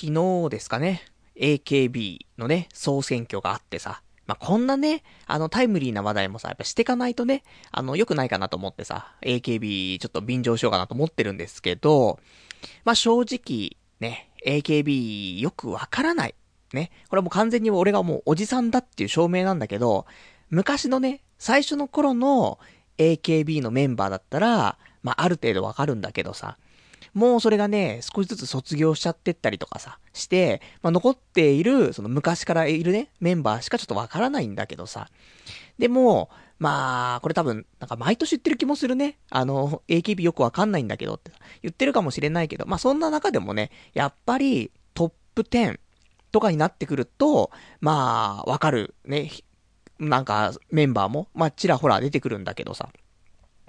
昨日ですかね、AKB のね、総選挙があってさ、まあ、こんなね、あのタイムリーな話題もさ、やっぱしてかないとね、あの、良くないかなと思ってさ、AKB ちょっと便乗しようかなと思ってるんですけど、まあ、正直、ね、AKB よくわからない。ね。これもう完全に俺がもうおじさんだっていう証明なんだけど、昔のね、最初の頃の AKB のメンバーだったら、まあ、ある程度わかるんだけどさ、もうそれがね、少しずつ卒業しちゃってったりとかさ、して、まあ、残っている、その昔からいるね、メンバーしかちょっとわからないんだけどさ。でも、まあ、これ多分、なんか毎年言ってる気もするね。あの、AKB よくわかんないんだけどって言ってるかもしれないけど、まあそんな中でもね、やっぱりトップ10とかになってくると、まあ、わかるね、なんかメンバーも、まあちらほら出てくるんだけどさ。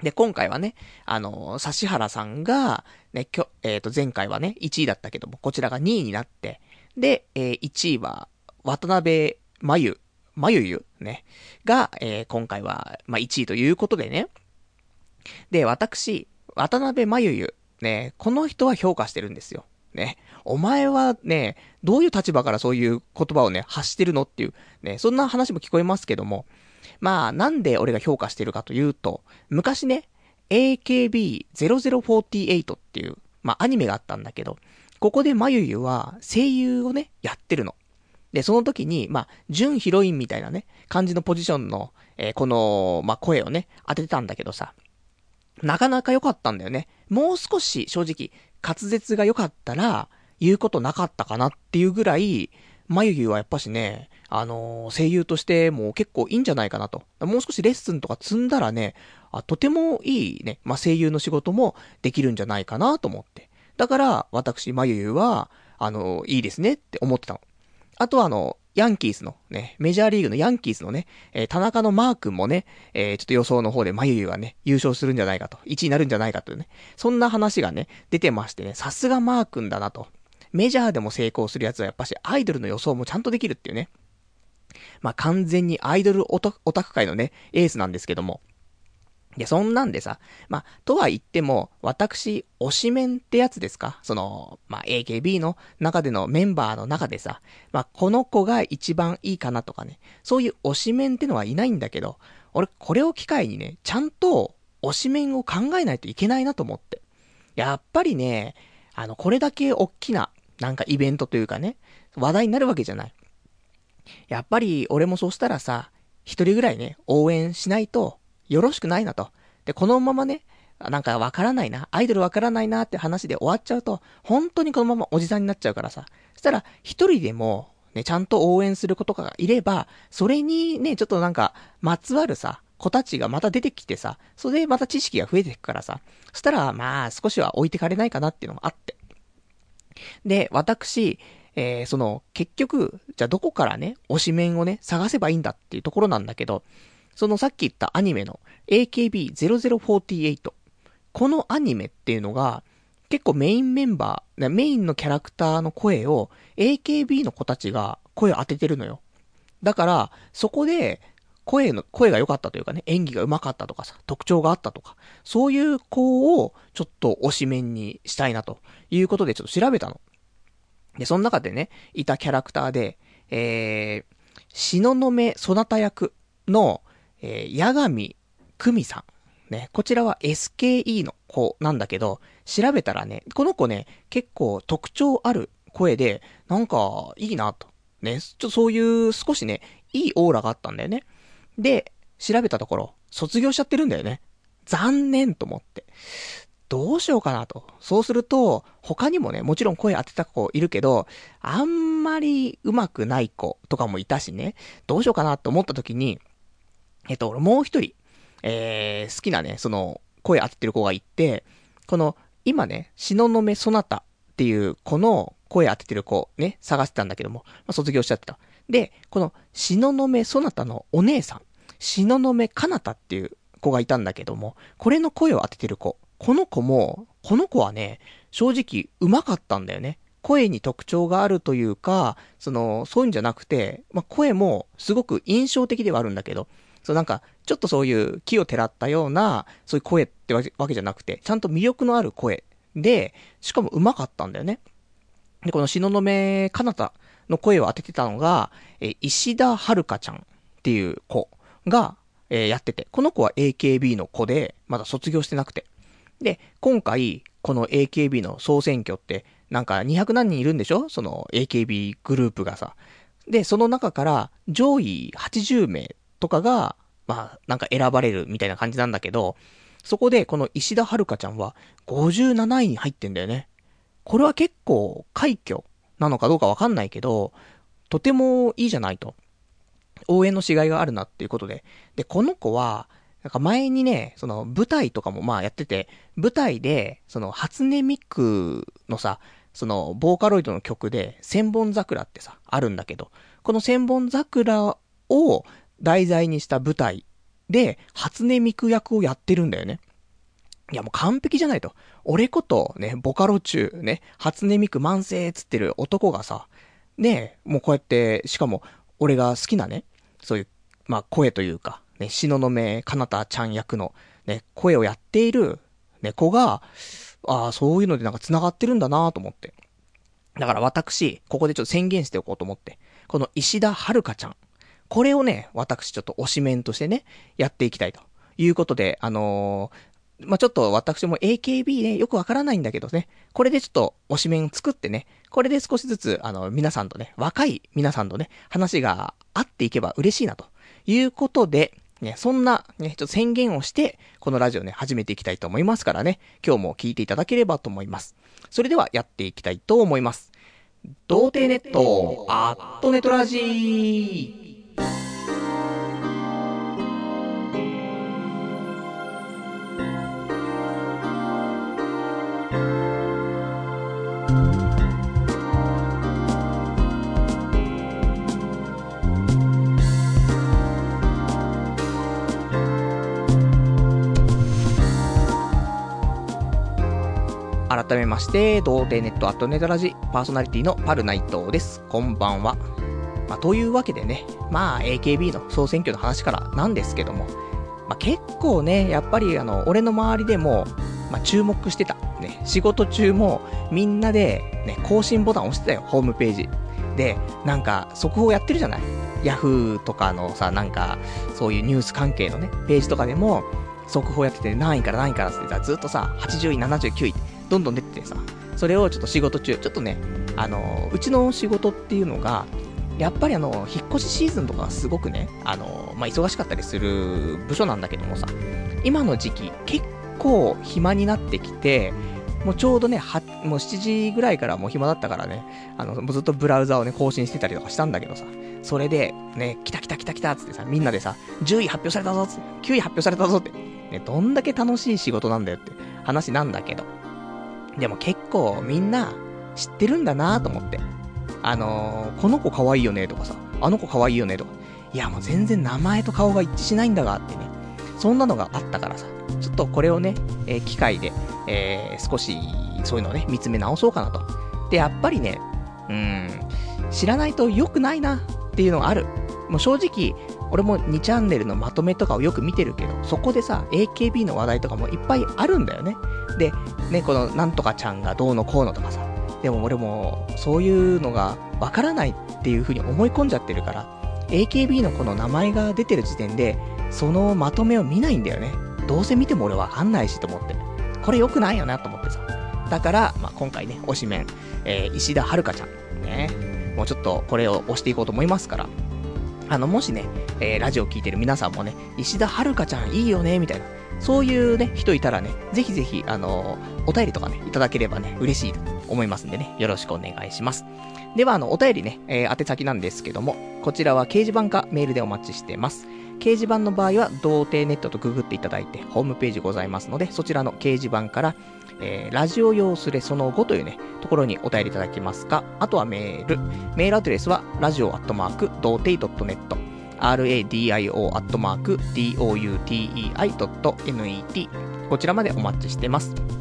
で、今回はね、あの、指原さんが、ね、きょ、えっ、ー、と、前回はね、1位だったけども、こちらが2位になって、で、えー、1位は、渡辺真由、真由ゆ、ね、が、えー、今回は、まあ、1位ということでね。で、私、渡辺真由ゆ、ね、この人は評価してるんですよ。ね。お前はね、どういう立場からそういう言葉をね、発してるのっていう、ね、そんな話も聞こえますけども、まあ、なんで俺が評価してるかというと、昔ね、AKB0048 っていう、まあアニメがあったんだけど、ここでまゆゆは声優をね、やってるの。で、その時に、まあ、準ヒロインみたいなね、感じのポジションの、えー、この、まあ、声をね、当ててたんだけどさ、なかなか良かったんだよね。もう少し、正直、滑舌が良かったら、言うことなかったかなっていうぐらい、眉毛はやっぱしね、あのー、声優としても結構いいんじゃないかなと。もう少しレッスンとか積んだらね、あ、とてもいいね、まあ、声優の仕事もできるんじゃないかなと思って。だから、私、眉毛は、あのー、いいですねって思ってたの。あとはあの、ヤンキースのね、メジャーリーグのヤンキースのね、えー、田中のマー君もね、えー、ちょっと予想の方で眉毛がね、優勝するんじゃないかと、1位になるんじゃないかというね、そんな話がね、出てましてね、さすがマー君だなと。メジャーでも成功するやつはやっぱしアイドルの予想もちゃんとできるっていうね。まあ、完全にアイドルオタク界のね、エースなんですけども。で、そんなんでさ、まあ、とは言っても、私、推しメンってやつですか？その、まあ、AKB の中でのメンバーの中でさ、まあ、この子が一番いいかなとかね、そういう推しメンってのはいないんだけど、俺、これを機会にね、ちゃんと推しメンを考えないといけないなと思って。やっぱりね、あの、これだけ大きななんかイベントというかね、話題になるわけじゃない。やっぱり俺もそうしたらさ、一人ぐらいね、応援しないとよろしくないなと。で、このままね、なんかわからないな、アイドルわからないなって話で終わっちゃうと、本当にこのままおじさんになっちゃうからさ。そしたら、一人でも、ね、ちゃんと応援する子とかがいれば、それにね、ちょっとなんか、まつわるさ、子たちがまた出てきてさ、それでまた知識が増えていくからさ、そしたら、まあ、少しは置いてかれないかなっていうのもあって。で、私、えー、その、結局、じゃあどこからね、推しメンをね、探せばいいんだっていうところなんだけど、そのさっき言ったアニメの AKB0048。このアニメっていうのが、結構メインメンバー、メインのキャラクターの声を AKB の子たちが声を当ててるのよ。だから、そこで、声の、声が良かったというかね、演技が上手かったとかさ、特徴があったとか、そういう子をちょっと推しメンにしたいなということでちょっと調べたの。で、その中でね、いたキャラクターで、えー、しののめそなた役の、えー、八神久美さん。ね、こちらは SKE の子なんだけど、調べたらね、この子ね、結構特徴ある声で、なんか、いいなと。ね、ちょっとそういう少しね、いいオーラがあったんだよね。で、調べたところ、卒業しちゃってるんだよね。残念と思って。どうしようかなと。そうすると、他にもね、もちろん声当てた子いるけど、あんまり上手くない子とかもいたしね、どうしようかなと思った時に、えっと、俺もう一人、えー、好きなね、その、声当ててる子がいて、この、今ね、しののめそなたっていう子の声当ててる子ね、探してたんだけども、まあ、卒業しちゃってた。で、この、しののめそなたのお姉さん、しののめかなたっていう子がいたんだけども、これの声を当ててる子。この子も、この子はね、正直上手かったんだよね。声に特徴があるというか、その、そういうんじゃなくて、まあ、声もすごく印象的ではあるんだけど、そうなんか、ちょっとそういう木をてらったような、そういう声ってわけじゃなくて、ちゃんと魅力のある声で、しかも上手かったんだよね。で、この東雲かなたの声を当ててたのが、え石田遥ちゃんっていう子が、えー、やってて、この子は AKB の子で、まだ卒業してなくて。で、今回、この AKB の総選挙って、なんか200何人いるんでしょ？その AKB グループがさ。で、その中から上位80名とかが、まあ、なんか選ばれるみたいな感じなんだけど、そこでこの石田遥ちゃんは57位に入ってんだよね。これは結構快挙なのかどうかわかんないけど、とてもいいじゃないと。応援のしがいがあるなっていうことで。で、この子は、なんか前にね、その舞台とかもまあやってて、舞台で、その初音ミクのさ、そのボーカロイドの曲で、千本桜ってさ、あるんだけど、この千本桜を題材にした舞台で、初音ミク役をやってるんだよね。いやもう完璧じゃないと。俺ことね、ボカロ中ね、初音ミク慢性つってる男がさ、ね、もうこうやって、しかも、俺が好きなね、そういう、まあ声というか、ね、篠の目かなたちゃん役の、ね、声をやっている、ね、子が、ああ、そういうのでなんか繋がってるんだなと思って。だから私、ここでちょっと宣言しておこうと思って、この石田遥ちゃん、これをね、私ちょっと推しメンとしてね、やっていきたいということで、あのー、まあ、ちょっと私も AKB ね、よくわからないんだけどね、これでちょっと推しメン作ってね、これで少しずつ、あの、皆さんとね、若い皆さんとね、話が会っていけば嬉しいなということで、ね、そんな、ね、ちょっと宣言をして、このラジオね、始めていきたいと思いますからね、今日も聞いていただければと思います。それではやっていきたいと思います。童貞ネット、アットネトラジー。改めまして、童貞ネットアットネタラジパーソナリティのパルナイトです。こんばんは。まあ、というわけでね、まあ、AKB の総選挙の話からなんですけども、まあ、結構ね、やっぱりあの、俺の周りでも、まあ、注目してた。ね、仕事中もみんなで、ね、更新ボタン押してたよ、ホームページ。で、なんか、速報やってるじゃない？ヤフーとかのさ、なんか、そういうニュース関係のね、ページとかでも、速報やってて何位から何位からってずっとさ、80位、79位ってどんどん出ててさ、それをちょっと仕事中、ちょっとね、あの、うちの仕事っていうのが、やっぱりあの、引っ越しシーズンとかすごくね、あの、まあ、忙しかったりする部署なんだけどもさ、今の時期、結構暇になってきて、もうちょうどね、は、もう7時ぐらいからもう暇だったからね、あの、もうずっとブラウザをね、更新してたりとかしたんだけどさ、それで、ね、来た来た来た来たっつってさ、みんなでさ、10位発表されたぞつって、9位発表されたぞって、ね、どんだけ楽しい仕事なんだよって話なんだけど、でも結構みんな知ってるんだなと思って。あのー、この子可愛いよねとかさ、あの子可愛いよねとか。いやもう全然名前と顔が一致しないんだがってね。そんなのがあったからさ、ちょっとこれをね、えー、機会で、えー、少しそういうのをね、見つめ直そうかなと。で、やっぱりね、うん、知らないと良くないなっていうのがある。もう正直、俺も2チャンネルのまとめとかをよく見てるけど、そこでさ、AKB の話題とかもいっぱいあるんだよね。で、ね、このなんとかちゃんがどうのこうのとかさ、でも俺もそういうのがわからないっていう風に思い込んじゃってるから、AKB のこの名前が出てる時点で、そのまとめを見ないんだよね。どうせ見ても俺わかんないしと思って。これ良くないよなと思ってさ。だから、まあ、今回ね、推しメン、えー、石田遥ちゃん、ね、もうちょっとこれを押していこうと思いますから、あの、もしね、えー、ラジオ聴いてる皆さんもね、石田遥ちゃんいいよね、みたいな、そういうね、人いたらね、ぜひぜひ、あのー、お便りとかね、いただければね、嬉しい思いますんでね、よろしくお願いします。では、あの、お便りね、えー、宛先なんですけども、こちらは掲示板かメールでお待ちしてます。掲示板の場合は、童貞ネットとググっていただいて、ホームページございますので、そちらの掲示板から、えー、ラジオ用スレその後というね、ところにお便りいただけますか、あとはメール。メールアドレスは、ラジオアットマーク、童貞 .net。radio.doutei.net こちらまでお待ちしてます。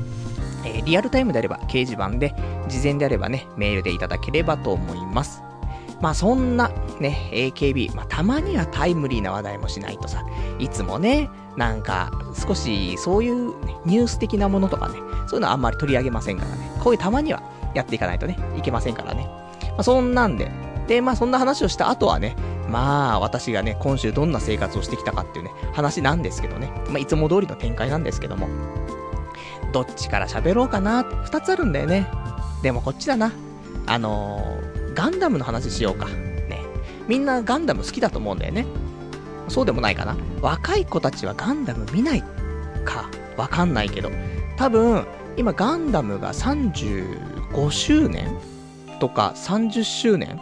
え、リアルタイムであれば掲示板で、事前であればね、メールでいただければと思います。まあそんなね、AKB、まあたまにはタイムリーな話題もしないとさ、いつもね、なんか少しそういう、ニュース的なものとかね、そういうのはあんまり取り上げませんからね、こういうたまにはやっていかないとね、いけませんからね。まあ、そんなんで。で、まあそんな話をした後はね、まあ私がね、今週どんな生活をしてきたかっていうね、話なんですけどね。まあいつも通りの展開なんですけども。どっちから喋ろうかな二つあるんだよね。でもこっちだな。あのー、ガンダムの話しようか。ね。みんなガンダム好きだと思うんだよね。そうでもないかな。若い子たちはガンダム見ないか。わかんないけど。多分、今ガンダムが35周年とか30周年？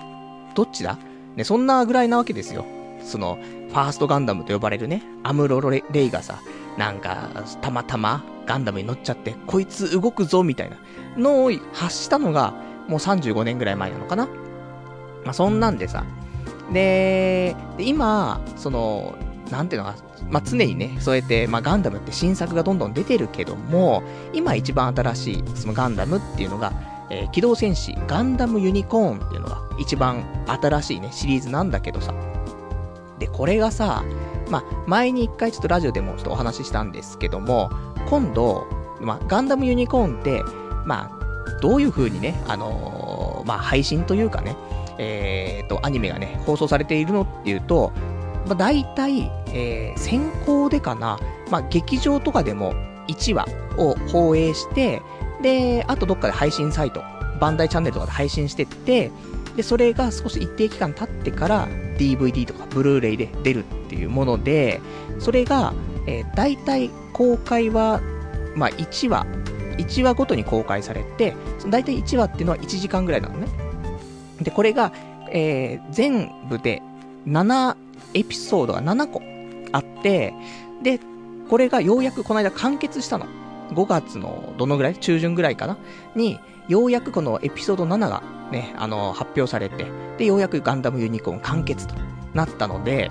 どっちだ？ね、そんなぐらいなわけですよ。その、ファーストガンダムと呼ばれるね、アムロレレイがさ、なんか、たまたまガンダムに乗っちゃって、こいつ動くぞみたいなのを発したのが、もう35年ぐらい前なのかなまあ、そんなんでさ。で、今、その、なんていうのか、まあ、常にね、そうやって、まあ、ガンダムって新作がどんどん出てるけども、今一番新しい、そのガンダムっていうのが、えー、機動戦士ガンダムユニコーンっていうのが一番新しいね、シリーズなんだけどさ。で、これがさ、まあ、前に一回ちょっとラジオでもちょっとお話ししたんですけども、今度、まあ、ガンダムユニコーンって、まあ、どういう風にね、あのー、まあ、配信というかね、えーと、アニメがね、放送されているのっていうと、まあ、大体、えー、先行でかな、まあ、劇場とかでも1話を放映して、で、あとどっかで配信サイト、バンダイチャンネルとかで配信してって、で、それが少し一定期間経ってから DVD とかブルーレイで出るっていうもので、それが、えー、大体公開は、まあ1話、1話ごとに公開されて、大体1話っていうのは1時間ぐらいなのね。で、これが、えー、全部で7エピソードが7個あって、で、これがようやくこの間完結したの。5月のどのぐらい？中旬ぐらいかな？に、ようやくこのエピソード7がね、あの、発表されて、で、ようやくガンダムユニコーン完結となったので、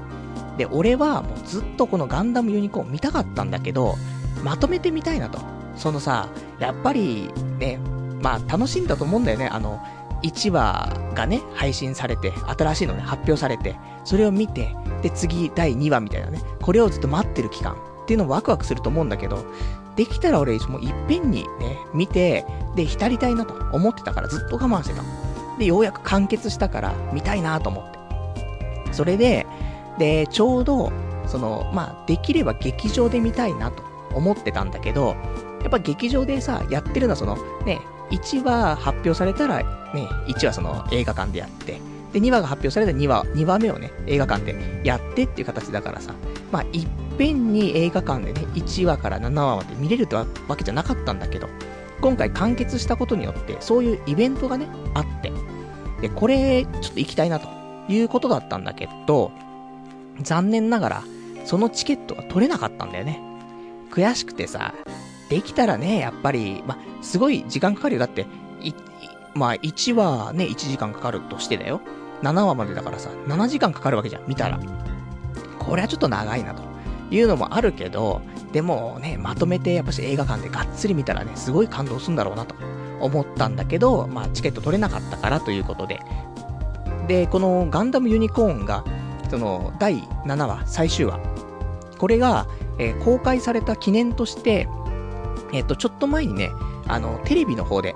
で、俺はもうずっとこのガンダムユニコーン見たかったんだけど、まとめてみたいなと。そのさ、やっぱりね、まあ楽しんだと思うんだよね。あの、1話がね、配信されて、新しいのね、発表されて、それを見て、で、次、第2話みたいなね、これをずっと待ってる期間っていうのもワクワクすると思うんだけど、できたら俺、もいっぺんにね、見て、で、浸りたいなと思ってたからずっと我慢してた。で、ようやく完結したから見たいなと思って。それで、で、ちょうど、その、まあ、できれば劇場で見たいなと思ってたんだけど、やっぱ劇場でさ、やってるのはその、ね、1話発表されたら、ね、1話その映画館でやって、で、2話が発表されたら2話、2話目をね、映画館でやってっていう形だからさ、まあ、いっぺんに映画館でね、1話から7話まで見れるってわけじゃなかったんだけど、今回完結したことによって、そういうイベントがね、あって、で、これ、ちょっと行きたいなということだったんだけど、残念ながら、そのチケットが取れなかったんだよね。悔しくてさ、できたらね、やっぱり、ま、すごい時間かかるよ。だって、まあ、1話ね、1時間かかるとしてだよ。7話までだからさ、7時間かかるわけじゃん、見たら。これはちょっと長いなと。いうのもあるけど、でもね、まとめてやっぱし映画館でがっつり見たらね、すごい感動するんだろうなと思ったんだけど、まあチケット取れなかったからということで。で、このガンダムユニコーンが、その第7話、最終話。これが、えー、公開された記念として、えっ、ー、と、ちょっと前にね、あの、テレビの方で、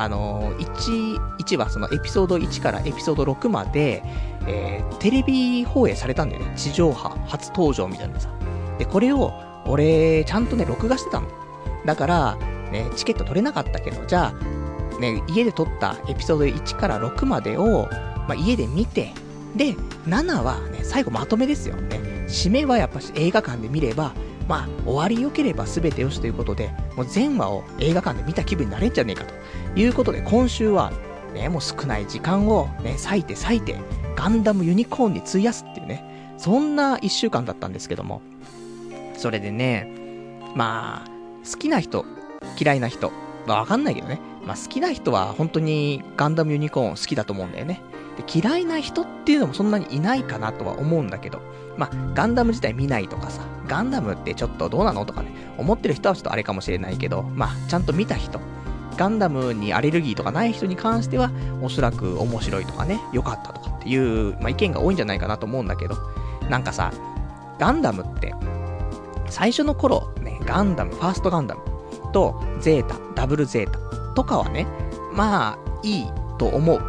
あのー、1、1話、そのエピソード1からエピソード6まで、えー、テレビ放映されたんだよね。地上波初登場みたいなさ。で、これを、俺、ちゃんとね、録画してたの。だから、ね、チケット取れなかったけど、じゃあ、ね、家で撮ったエピソード1から6までを、まあ、家で見て、で、7はね、最後まとめですよね。締めはやっぱし映画館で見れば、まあ、終わり良ければ全てよしということで、もう全話を映画館で見た気分になれんじゃねえかということで、今週は、ね、もう少ない時間をね、割いて割いて、ガンダムユニコーンに費やすっていうね、そんな一週間だったんですけども、それでね、まあ、好きな人、嫌いな人、まあわかんないけどね。まあ好きな人は本当にガンダムユニコーン好きだと思うんだよね。で嫌いな人っていうのもそんなにいないかなとは思うんだけど、まあガンダム自体見ないとかさ、ガンダムってちょっとどうなのとかね、思ってる人はちょっとあれかもしれないけど、まあちゃんと見た人、ガンダムにアレルギーとかない人に関しては、おそらく面白いとかね、良かったとかっていう、まあ、意見が多いんじゃないかなと思うんだけど、なんかさ、ガンダムって、最初の頃、ね、ガンダム、ファーストガンダムとゼータ、ダブルゼータとかはね、まあ、いいと思う。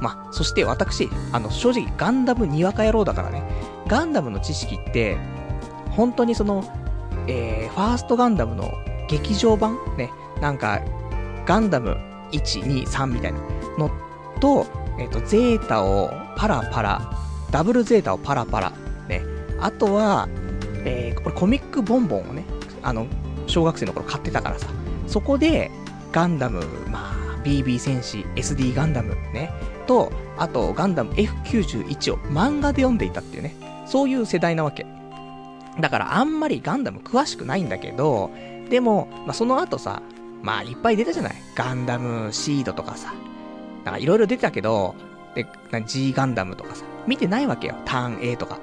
まあ、そして私、あの、正直ガンダムにわか野郎だからね、ガンダムの知識って、本当にその、えー、ファーストガンダムの劇場版ね、なんか、ガンダム1、2、3みたいなのと、えっ、ー、と、ゼータをパラパラ、ダブルゼータをパラパラ、ね、あとは、えー、これコミックボンボンをね、あの、小学生の頃買ってたからさ、そこで、ガンダム、まあ、BB 戦士、SD ガンダムね、と、あと、ガンダム F91 を漫画で読んでいたっていうね、そういう世代なわけ。だからあんまりガンダム詳しくないんだけど、でも、まあ、その後さ、まあいっぱい出たじゃない？ガンダムシードとかさ。なんかいろいろ出てたけど、で、G ガンダムとかさ、見てないわけよ。ターン A とか。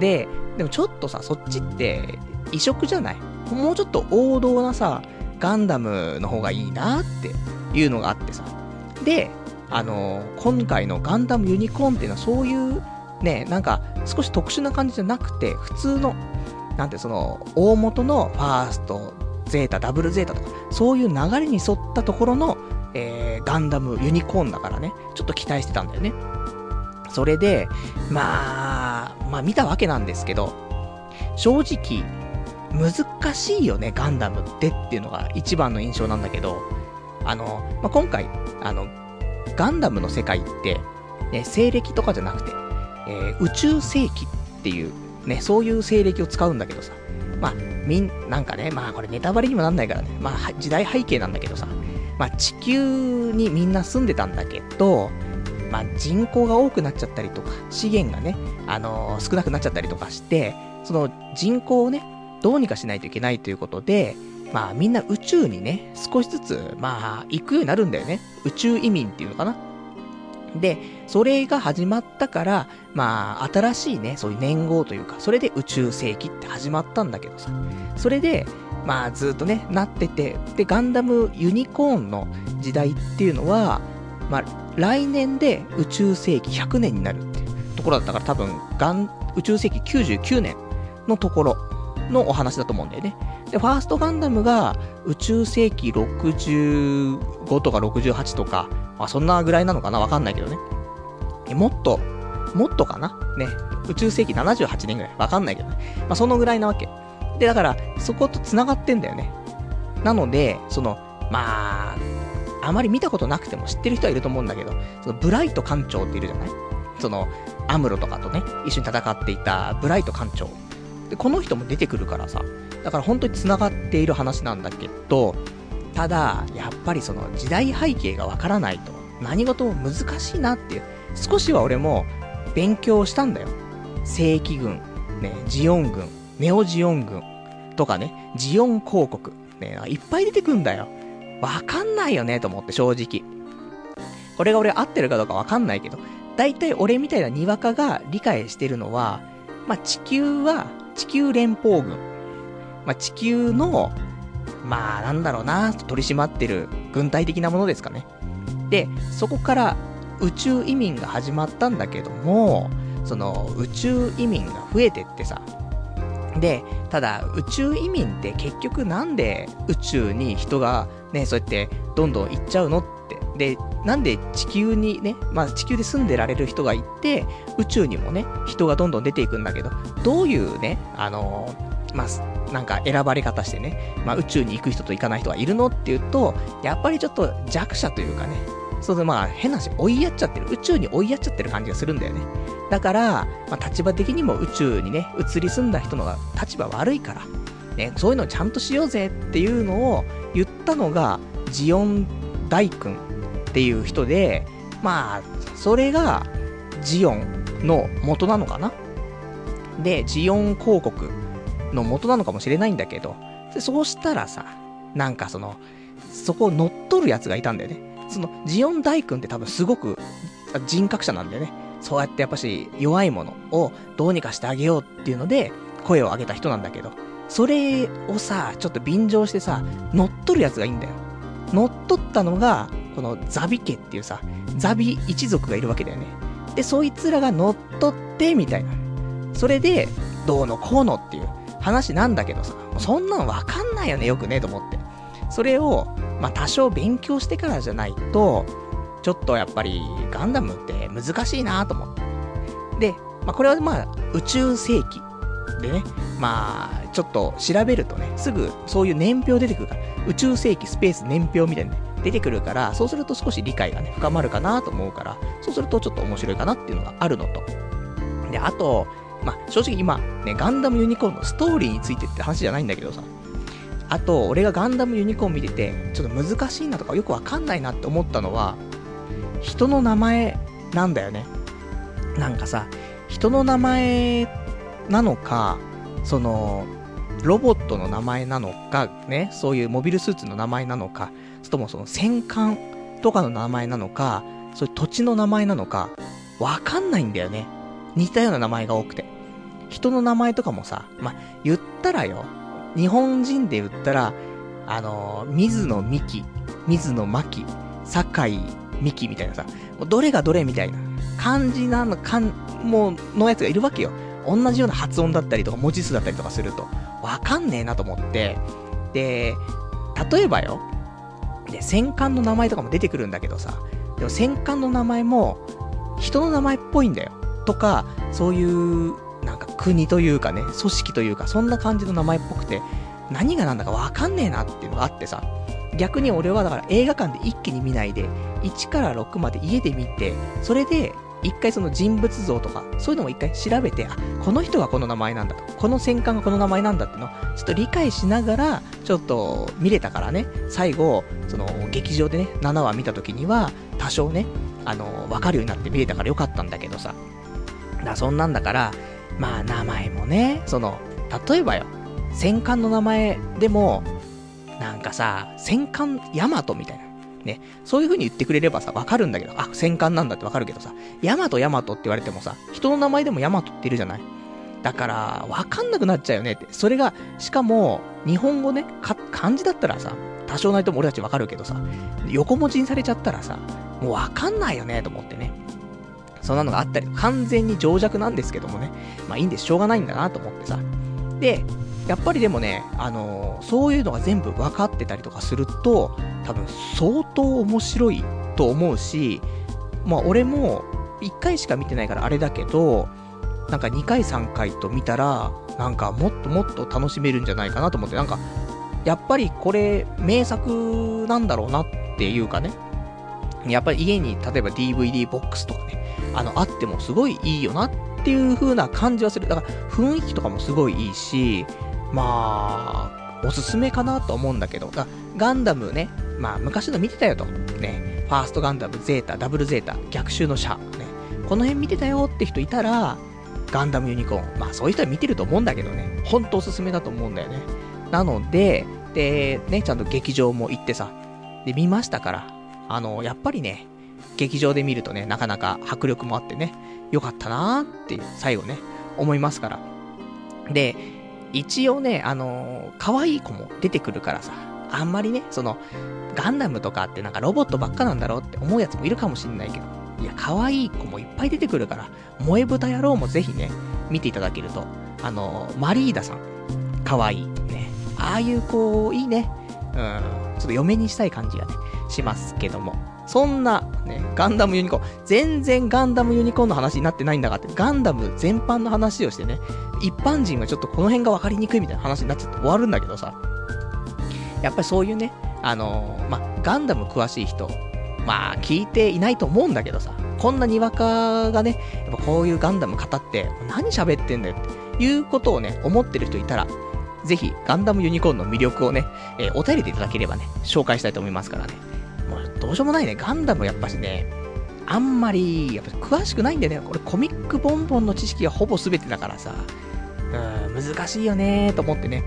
で、でもちょっとさ、そっちって異色じゃない？もうちょっと王道なさ、ガンダムの方がいいなっていうのがあってさ。で、あのー、今回のガンダムユニコーンっていうのはそういうね、なんか少し特殊な感じじゃなくて、普通の、なんてその、大元のファースト、ゼータ、ダブルゼータとか、そういう流れに沿ったところの、えー、ガンダムユニコーンだからね、ちょっと期待してたんだよね。それで、まあ、まあ見たわけなんですけど、正直、難しいよね、ガンダムってっていうのが一番の印象なんだけど、あの、まあ、今回、あの、ガンダムの世界って、ね、西暦とかじゃなくて、えー、宇宙世紀っていう、ね、そういう西暦を使うんだけどさ、まあ、みん、なんかね、まあこれネタバレにもなんないからね、まあ時代背景なんだけどさ、まあ地球にみんな住んでたんだけど、まあ人口が多くなっちゃったりとか、資源がね、あのー、少なくなっちゃったりとかして、その人口をね、どうにかしないといけないということで、まあみんな宇宙にね、少しずつ、まあ行くようになるんだよね。宇宙移民っていうのかな。で、それが始まったから、まあ、新しいね、そういう年号というか、それで宇宙世紀って始まったんだけどさ。それで、まあ、ずっとね、なってて、で、ガンダムユニコーンの時代っていうのは、まあ、来年で宇宙世紀100年になるっていうところだったから、多分、ガン、宇宙世紀99年のところのお話だと思うんだよね。で、ファーストガンダムが宇宙世紀65とか68とか、まあそんなぐらいなのかな？わかんないけどね。もっと、もっとかな？ね。宇宙世紀78年ぐらいわかんないけどね。まあそのぐらいなわけ。で、だから、そこと繋がってんだよね。なので、その、まあ、あまり見たことなくても知ってる人はいると思うんだけど、そのブライト艦長っているじゃない？その、アムロとかとね、一緒に戦っていたブライト艦長。で、この人も出てくるからさ、だから本当に繋がっている話なんだけど、ただ、やっぱりその時代背景がわからないと何事も難しいなっていう、少しは俺も勉強したんだよ。正規軍、ね、ジオン軍、ネオジオン軍とかね、ジオン広告、ね、いっぱい出てくんだよ。わかんないよね、と思って正直。これが俺合ってるかどうかわかんないけど、だいたい俺みたいなにわかが理解してるのは、まあ、地球は地球連邦軍。まあ、地球のまあ、なんだろうな、取り締まってる軍隊的なものですかね。で、そこから宇宙移民が始まったんだけども、その宇宙移民が増えてってさ、で、ただ宇宙移民って結局なんで宇宙に人がね、そうやってどんどん行っちゃうのって。で、なんで地球にね、まあ地球で住んでられる人がいて、宇宙にもね、人がどんどん出ていくんだけど、どういうね、あの、まあ、なんか選ばれ方してね、まあ、宇宙に行く人と行かない人がいるのっていうと、やっぱりちょっと弱者というかね、そうでまあ変な話、追いやっちゃってる、宇宙に追いやっちゃってる感じがするんだよね。だから、まあ、立場的にも宇宙にね、移り住んだ人のが立場悪いから、ね、そういうのをちゃんとしようぜっていうのを言ったのが、ジオン大君っていう人で、まあ、それが、ジオンの元なのかなで、ジオン広告の元なのかもしれないんだけど、でそうしたらさ、なんかその、そこを乗っ取るやつがいたんだよね。その、ジオン大君って多分すごく人格者なんだよね。そうやってやっぱし弱いものをどうにかしてあげようっていうので声を上げた人なんだけど、それをさ、ちょっと便乗してさ、乗っ取るやつがいいんだよ。乗っ取ったのが、このザビ家っていうさ、ザビ一族がいるわけだよね。で、そいつらが乗っ取って、みたいな。それで、どうのこうのっていう話なんだけどさ、そんなのわかんないよね、よくね、と思って。それを、まあ多少勉強してからじゃないと、ちょっとやっぱりガンダムって難しいなと思って。で、まあこれはまあ宇宙世紀でね、まあちょっと調べるとね、すぐそういう年表出てくるから、宇宙世紀スペース年表みたいなね、出てくるから、そうすると少し理解がね、深まるかなと思うから、そうするとちょっと面白いかなっていうのがあるのと。で、あと、まあ、正直今、ね、ガンダムユニコーンのストーリーについてって話じゃないんだけどさ、あと、俺がガンダムユニコーン見てて、ちょっと難しいなとかよくわかんないなって思ったのは、人の名前なんだよね。なんかさ、人の名前なのか、その、ロボットの名前なのか、ね、そういうモビルスーツの名前なのか、それともその戦艦とかの名前なのか、そういう土地の名前なのか、わかんないんだよね。似たような名前が多くて。人の名前とかもさ、ま、言ったらよ、日本人で言ったら、あのー、水野美紀、水野真紀、酒井美紀みたいなさ、どれがどれみたいな漢字なの、かん、もう、のやつがいるわけよ。同じような発音だったりとか文字数だったりとかすると、わかんねえなと思って、で、例えばよ、で、戦艦の名前とかも出てくるんだけどさ、でも戦艦の名前も、人の名前っぽいんだよ。とか、そういう、なんか国というかね、組織というか、そんな感じの名前っぽくて、何が何だかわかんねえなっていうのがあってさ、逆に俺はだから映画館で一気に見ないで、1から6まで家で見て、それで一回その人物像とか、そういうのも一回調べて、あ、この人がこの名前なんだと、この戦艦がこの名前なんだってのを、ちょっと理解しながら、ちょっと見れたからね、最後、その劇場でね、7話見た時には、多少ね、あの、わかるようになって見れたからよかったんだけどさ。だそんなんだから、まあ名前もね、その、例えばよ、戦艦の名前でも、なんかさ、戦艦ヤマトみたいな。ね、そういう風に言ってくれればさ、わかるんだけど、あ、戦艦なんだってわかるけどさ、ヤマトヤマトって言われてもさ、人の名前でもヤマトっているじゃない？だから、わかんなくなっちゃうよねって。それが、しかも、日本語ね、か、漢字だったらさ、多少ないとも俺たちわかるけどさ、横文字にされちゃったらさ、もうわかんないよね、と思ってね。そんなのがあったり、完全に情弱なんですけどもね、まあいいんです、しょうがないんだなと思ってさ。で、やっぱりでもね、あのー、そういうのが全部分かってたりとかすると、多分相当面白いと思うし、まあ俺も1回しか見てないからあれだけど、なんか2回3回と見たら、なんかもっともっと楽しめるんじゃないかなと思って、なんか、やっぱりこれ名作なんだろうなっていうかね、やっぱり家に例えば DVD ボックスとかね、あの、あってもすごいいいよなっていう風な感じはする。だから雰囲気とかもすごいいいし、まあ、おすすめかなと思うんだけど、ガンダムね、まあ昔の見てたよと。ね、ファーストガンダム、ゼータ、ダブルゼータ、逆襲のシャ、ね、この辺見てたよって人いたら、ガンダムユニコーン、まあそういう人は見てると思うんだけどね、ほんとおすすめだと思うんだよね。なので、で、ね、ちゃんと劇場も行ってさ、で、見ましたから、あの、やっぱりね、劇場で見るとね、なかなか迫力もあってね、よかったなーっていう、最後ね、思いますから。で、一応ね、あのー、可愛い子も出てくるからさ、あんまりね、その、ガンダムとかってなんかロボットばっかなんだろうって思うやつもいるかもしんないけど、いや、可愛い子もいっぱい出てくるから、萌え豚野郎もぜひね、見ていただけると、あのー、マリーダさん、可愛いね。ああいう子、いいね。うん、ちょっと嫁にしたい感じがね、しますけども。そんな、ね、ガンダムユニコーン、全然ガンダムユニコーンの話になってないんだがって、ガンダム全般の話をしてね、一般人がちょっとこの辺が分かりにくいみたいな話になっちゃって終わるんだけどさ、やっぱりそういうね、あのー、まガンダム詳しい人、まあ、聞いていないと思うんだけどさ、こんなにわかがね、やっぱこういうガンダム語って、何喋ってんだよっていうことをね、思ってる人いたら、ぜひ、ガンダムユニコーンの魅力をね、えー、お便りでいただければね、紹介したいと思いますからね。もう、どうしようもないね。ガンダムやっぱしね、あんまり、やっぱ詳しくないんだよね。これコミックボンボンの知識がほぼ全てだからさ、うん、難しいよねーと思ってね。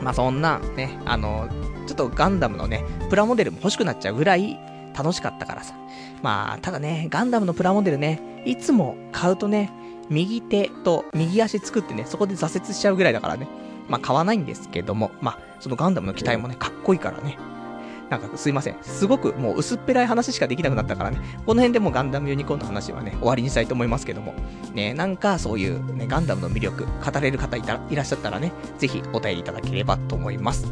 まあそんな、ね、あの、ちょっとガンダムのね、プラモデルも欲しくなっちゃうぐらい楽しかったからさ。まあ、ただね、ガンダムのプラモデルね、いつも買うとね、右手と右足作ってね、そこで挫折しちゃうぐらいだからね。まあ買わないんですけども、まあ、そのガンダムの機体もね、かっこいいからね。なんかすいません。すごくもう薄っぺらい話しかできなくなったからね。この辺でもガンダムユニコーンの話はね、終わりにしたいと思いますけども。ね、なんかそういうね、ガンダムの魅力、語れる方いたいらっしゃったらね、ぜひお便りいただければと思います。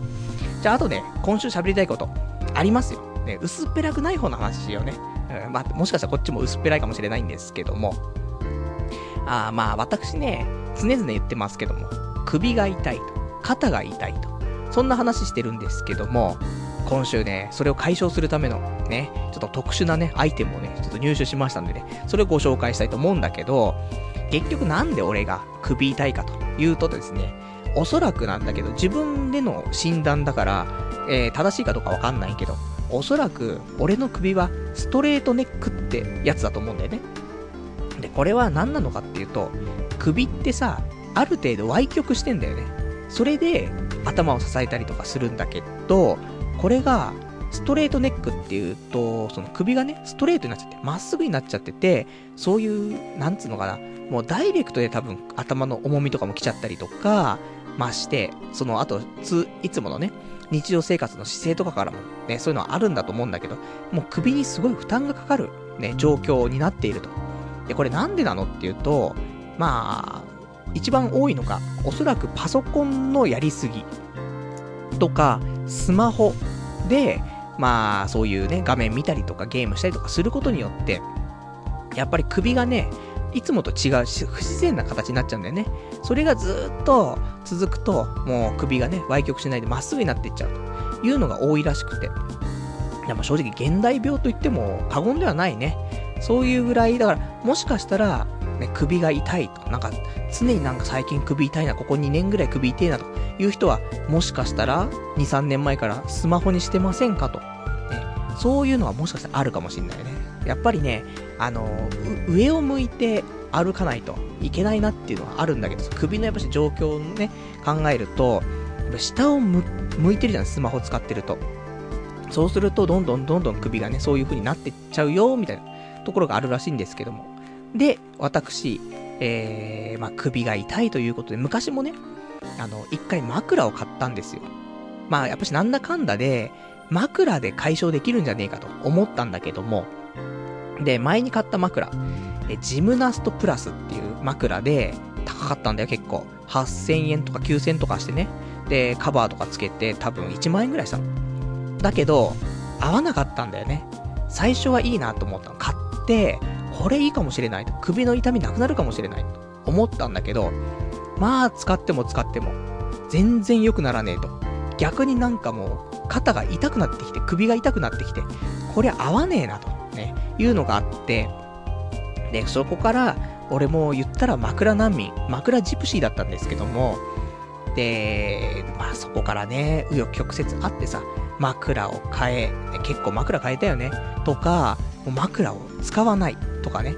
じゃあ、あとね、今週喋りたいこと。ありますよ。ね、薄っぺらくない方の話しようね。うん、まあ、もしかしたらこっちも薄っぺらいかもしれないんですけども。あまあ、私ね、常々言ってますけども、首が痛いと、肩が痛いと、そんな話してるんですけども、今週ね、それを解消するための、ね、ちょっと特殊なね、アイテムをね、ちょっと入手しましたんでね、それをご紹介したいと思うんだけど、結局なんで俺が首痛いかというとですね、おそらくなんだけど、自分での診断だから、えー、正しいかどうかわかんないけど、おそらく俺の首はストレートネックってやつだと思うんだよね。で、これは何なのかっていうと、首ってさ、ある程度歪曲してんだよね。それで頭を支えたりとかするんだけど、これがストレートネックっていうと、その首がね、ストレートになっちゃって、まっすぐになっちゃってて、そういう、なんつうのかな、もうダイレクトで多分頭の重みとかも来ちゃったりとか、まして、その後、つ、いつものね、日常生活の姿勢とかからもね、そういうのはあるんだと思うんだけど、もう首にすごい負担がかかるね、状況になっていると。で、これなんでなのっていうと、まあ、一番多いのが、おそらくパソコンのやりすぎとか、スマホで、まあ、そういうね、画面見たりとかゲームしたりとかすることによって、やっぱり首がね、いつもと違う不自然な形になっちゃうんだよね。それがずっと続くと、もう首がね、歪曲しないでまっすぐになっていっちゃうというのが多いらしくて。でも正直現代病と言っても過言ではないね。そういうぐらい、だから、もしかしたら、ね、首が痛いとか、なんか、常になんか最近首痛いな、ここ2年ぐらい首痛いなという人は、もしかしたら、2、3年前からスマホにしてませんかと。ね、そういうのはもしかしたらあるかもしんないね。やっぱりね、あの、上を向いて歩かないといけないなっていうのはあるんだけど、首のやっぱし状況をね、考えると、下を向いてるじゃん、スマホ使ってると。そうすると、どんどんどんどん首がね、そういう風になってっちゃうよ、みたいなところがあるらしいんですけども。で、私、えー、まあ、首が痛いということで、昔もね、あの、一回枕を買ったんですよ。まあ、やっぱしなんだかんだで、枕で解消できるんじゃねえかと思ったんだけども、で、前に買った枕、え、ジムナストプラスっていう枕で、高かったんだよ、結構。8000円とか9000円とかしてね。で、カバーとかつけて、多分1万円ぐらいしたの。だけど、合わなかったんだよね。最初はいいなと思ったの。買って、これいいかもしれない。首の痛みなくなるかもしれないと思ったんだけど、まあ、使っても使っても、全然良くならねえと。逆になんかもう、肩が痛くなってきて、首が痛くなってきて、これ合わねえなと、ね、いうのがあって、で、そこから、俺も言ったら枕難民、枕ジプシーだったんですけども、で、まあそこからね、紆余曲折あってさ、枕を変え、結構枕変えたよね、とか、もう枕を使わないとかね。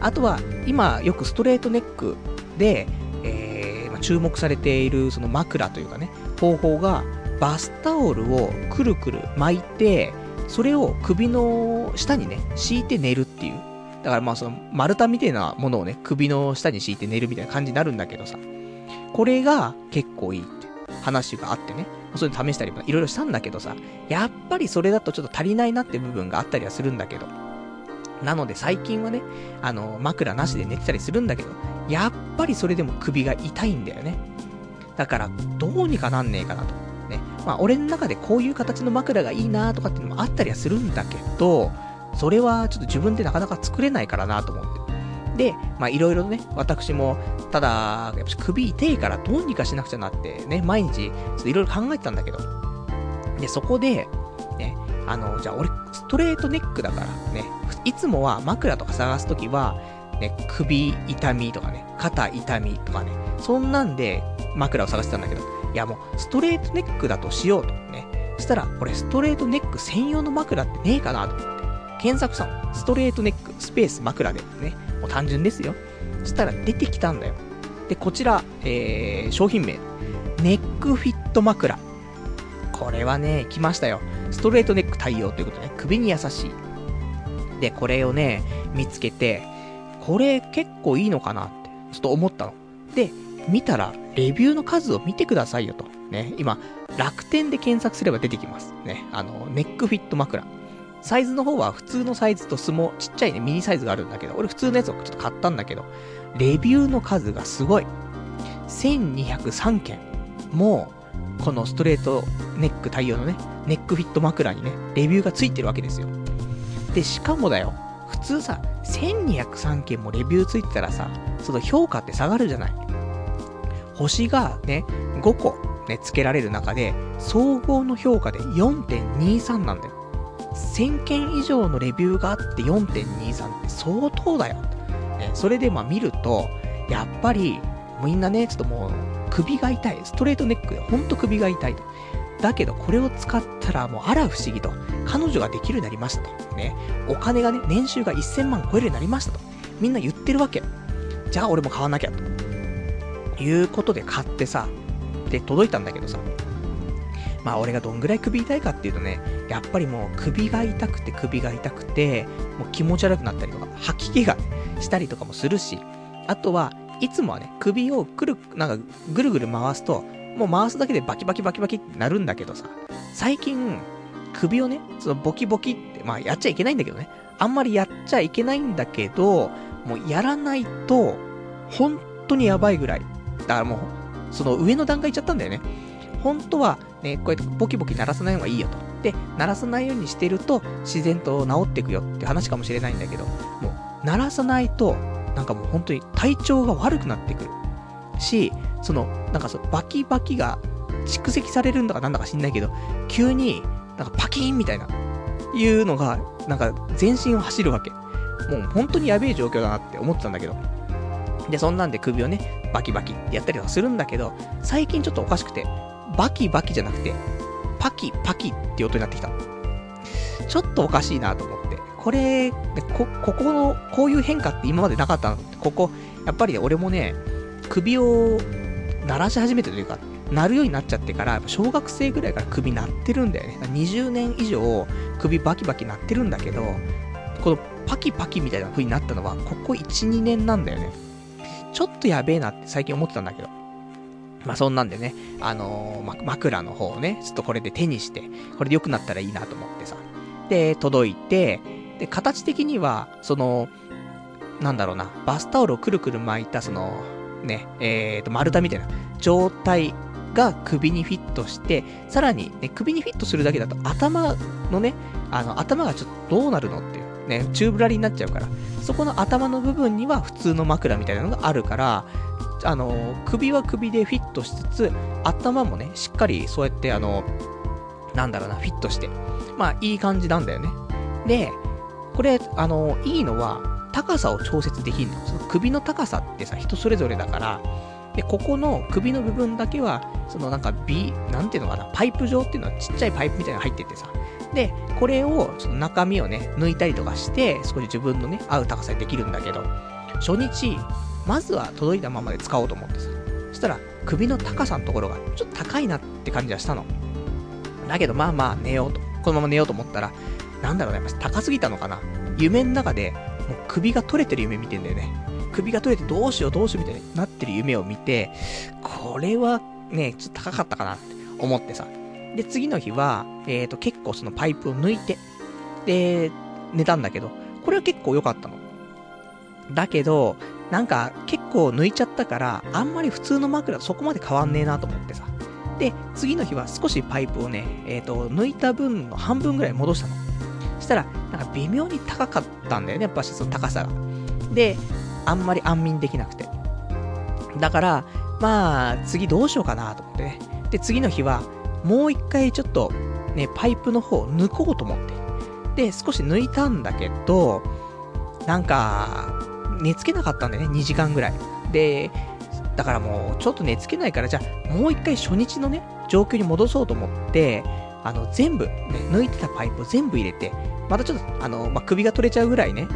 あとは、今よくストレートネックで、えー、まあ、注目されているその枕というかね、方法が、バスタオルをくるくる巻いて、それを首の下にね、敷いて寝るっていう。だからまあその丸太みたいなものをね、首の下に敷いて寝るみたいな感じになるんだけどさ。これが結構いいって話があってね。そういうの試したりもいろいろしたんだけどさ、やっぱりそれだとちょっと足りないなって部分があったりはするんだけど。なので最近はね、あの、枕なしで寝てたりするんだけど、やっぱりそれでも首が痛いんだよね。だから、どうにかなんねえかなと。ね。まあ、俺の中でこういう形の枕がいいなとかっていうのもあったりはするんだけど、それはちょっと自分でなかなか作れないからなと思って。で、まあいろいろね、私も、ただ、やっぱ首痛いからどうにかしなくちゃなってね、毎日、ちょっといろいろ考えてたんだけど。で、そこで、あの、じゃあ俺、ストレートネックだからね、いつもは枕とか探すときは、ね、首痛みとかね、肩痛みとかね、そんなんで枕を探してたんだけど、いやもう、ストレートネックだとしようとね。そしたら、俺、ストレートネック専用の枕ってねえかなと思って。検索したの。ストレートネック、スペース枕でね。もう単純ですよ。そしたら出てきたんだよ。で、こちら、えー、商品名。ネックフィット枕。これはね、来ましたよ。ストレートネック対応ということで、ね、首に優しい。で、これをね、見つけて、これ結構いいのかなって、ちょっと思ったの。で、見たら、レビューの数を見てくださいよと。ね、今、楽天で検索すれば出てきます。ね、あの、ネックフィット枕。サイズの方は普通のサイズと相撲、ちっちゃいね、ミニサイズがあるんだけど、俺普通のやつをちょっと買ったんだけど、レビューの数がすごい。1203件。もうこのストレートネック対応のね、ネックフィット枕にね、レビューがついてるわけですよ。で、しかもだよ、普通さ、1203件もレビューついてたらさ、その評価って下がるじゃない。星がね、5個ね、つけられる中で、総合の評価で4.23なんだよ。1000件以上のレビューがあって4.23って相当だよ。ね、それでまあ見ると、やっぱり、みんなね、ちょっともう、首が痛い。ストレートネックでほんと首が痛いと。だけど、これを使ったらもうあら不思議と。彼女ができるようになりましたと。ね。お金がね、年収が1000万超えるようになりましたと。みんな言ってるわけ。じゃあ俺も買わなきゃと。いうことで買ってさ、で、届いたんだけどさ。まあ俺がどんぐらい首痛いかっていうとね、やっぱりもう首が痛くて首が痛くて、もう気持ち悪くなったりとか、吐き気がしたりとかもするし、あとはいつもはね、首をくる、なんかぐるぐる回すと、もう回すだけでバキバキバキバキってなるんだけどさ、最近、首をね、そのボキボキって、まあやっちゃいけないんだけどね、あんまりやっちゃいけないんだけど、もうやらないと、本当にやばいぐらい。だからもう、その上の段階いっちゃったんだよね。本当はね、こうやってボキボキ鳴らさない方がいいよと。で、鳴らさないようにしてると自然と治っていくよって話かもしれないんだけど、もう鳴らさないと、なんかもう本当に体調が悪くなってくる。し、その、なんかそのバキバキが蓄積されるんだかなんだか知んないけど、急になんかパキーンみたいな、いうのが、なんか全身を走るわけ。もう本当にやべえ状況だなって思ってたんだけど。で、そんなんで首をね、バキバキってやったりとかするんだけど、最近ちょっとおかしくて、バキバキじゃなくて、パキパキって音になってきた。ちょっとおかしいなと思って。これ、こ、ここの、こういう変化って今までなかったの？ここ、やっぱり俺もね、首を鳴らし始めてというか、鳴るようになっちゃってから、小学生ぐらいから首鳴ってるんだよね。20年以上首バキバキ鳴ってるんだけど、このパキパキみたいな風になったのは、ここ1、2年なんだよね。ちょっとやべえなって最近思ってたんだけど。まあそんなんでね、あのー、枕の方をね、ちょっとこれで手にして、これで良くなったらいいなと思ってさ。で、届いて、で、形的には、その、なんだろうな、バスタオルをくるくる巻いた、その、ね、えーと、丸太みたいな状態が首にフィットして、さらに、ね、首にフィットするだけだと頭のね、あの、頭がちょっとどうなるのっていう、ね、チューブラリになっちゃうから、そこの頭の部分には普通の枕みたいなのがあるから、あの、首は首でフィットしつつ、頭もね、しっかりそうやってあの、なんだろうな、フィットして、まあ、いい感じなんだよね。で、これ、あの、いいのは、高さを調節できるの。その首の高さってさ、人それぞれだから、で、ここの首の部分だけは、そのなんか B、なんていうのかな、パイプ状っていうのはちっちゃいパイプみたいなのが入っててさ。で、これを、その中身をね、抜いたりとかして、少し自分のね、合う高さでできるんだけど、初日、まずは届いたままで使おうと思ってさ。そしたら、首の高さのところがちょっと高いなって感じはしたの。だけど、まあまあ寝ようと。このまま寝ようと思ったら、なんだろうね、やっぱ高すぎたのかな。夢の中で、もう首が取れてる夢見てんだよね。首が取れてどうしようどうしようみたいになってる夢を見て、これはね、ちょっと高かったかなって思ってさ。で、次の日は、えっ、ー、と、結構そのパイプを抜いて、で、寝たんだけど、これは結構良かったの。だけど、なんか結構抜いちゃったから、あんまり普通の枕とそこまで変わんねえなと思ってさ。で、次の日は少しパイプをね、えっ、ー、と、抜いた分の半分ぐらい戻したの。したら、なんか微妙に高かったんだよね、やっぱその高さが。で、あんまり安眠できなくて。だから、まあ、次どうしようかなと思ってね。で、次の日は、もう一回ちょっと、ね、パイプの方を抜こうと思って。で、少し抜いたんだけど、なんか、寝つけなかったんだよね、2時間ぐらい。で、だからもう、ちょっと寝つけないから、じゃあ、もう一回初日のね、状況に戻そうと思って、あの、全部、ね、抜いてたパイプを全部入れて、またちょっと、あの、まあ、首が取れちゃうぐらいね、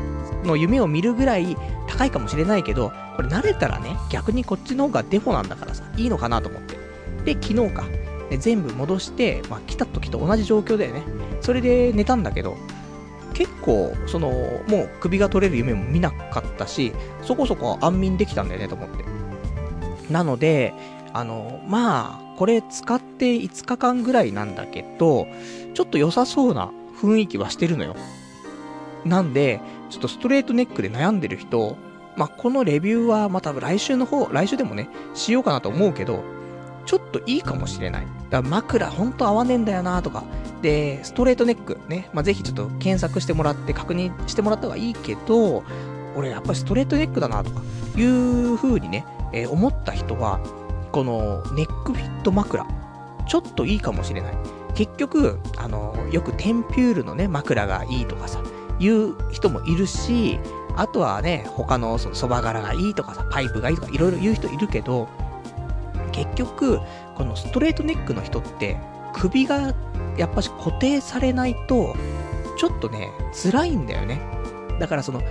の夢を見るぐらい高いかもしれないけど、これ慣れたらね、逆にこっちの方がデフォなんだからさ、いいのかなと思って。で、昨日か、ね、全部戻して、まあ、来た時と同じ状況だよね。それで寝たんだけど、結構、その、もう首が取れる夢も見なかったし、そこそこ安眠できたんだよねと思って。なので、あの、まあ、これ使って5日間ぐらいなんだけど、ちょっと良さそうな雰囲気はしてるのよ。なんで、ちょっとストレートネックで悩んでる人、まあ、このレビューはまた来週の方、来週でもね、しようかなと思うけど、ちょっといいかもしれない。だから枕ほんと合わねえんだよなとか。で、ストレートネックね。まあ、ぜひちょっと検索してもらって確認してもらった方がいいけど、俺やっぱりストレートネックだなとか、いう風にね、えー、思った人は、このネックフィット枕、ちょっといいかもしれない。結局、あの、よくテンピュールのね、枕がいいとかさ、いう人もいるし、あとはね、他のその蕎麦柄がいいとかさ、パイプがいいとかいろいろ言う人いるけど、結局、このストレートネックの人って、首がやっぱし固定されないと、ちょっとね、辛いんだよね。だからその、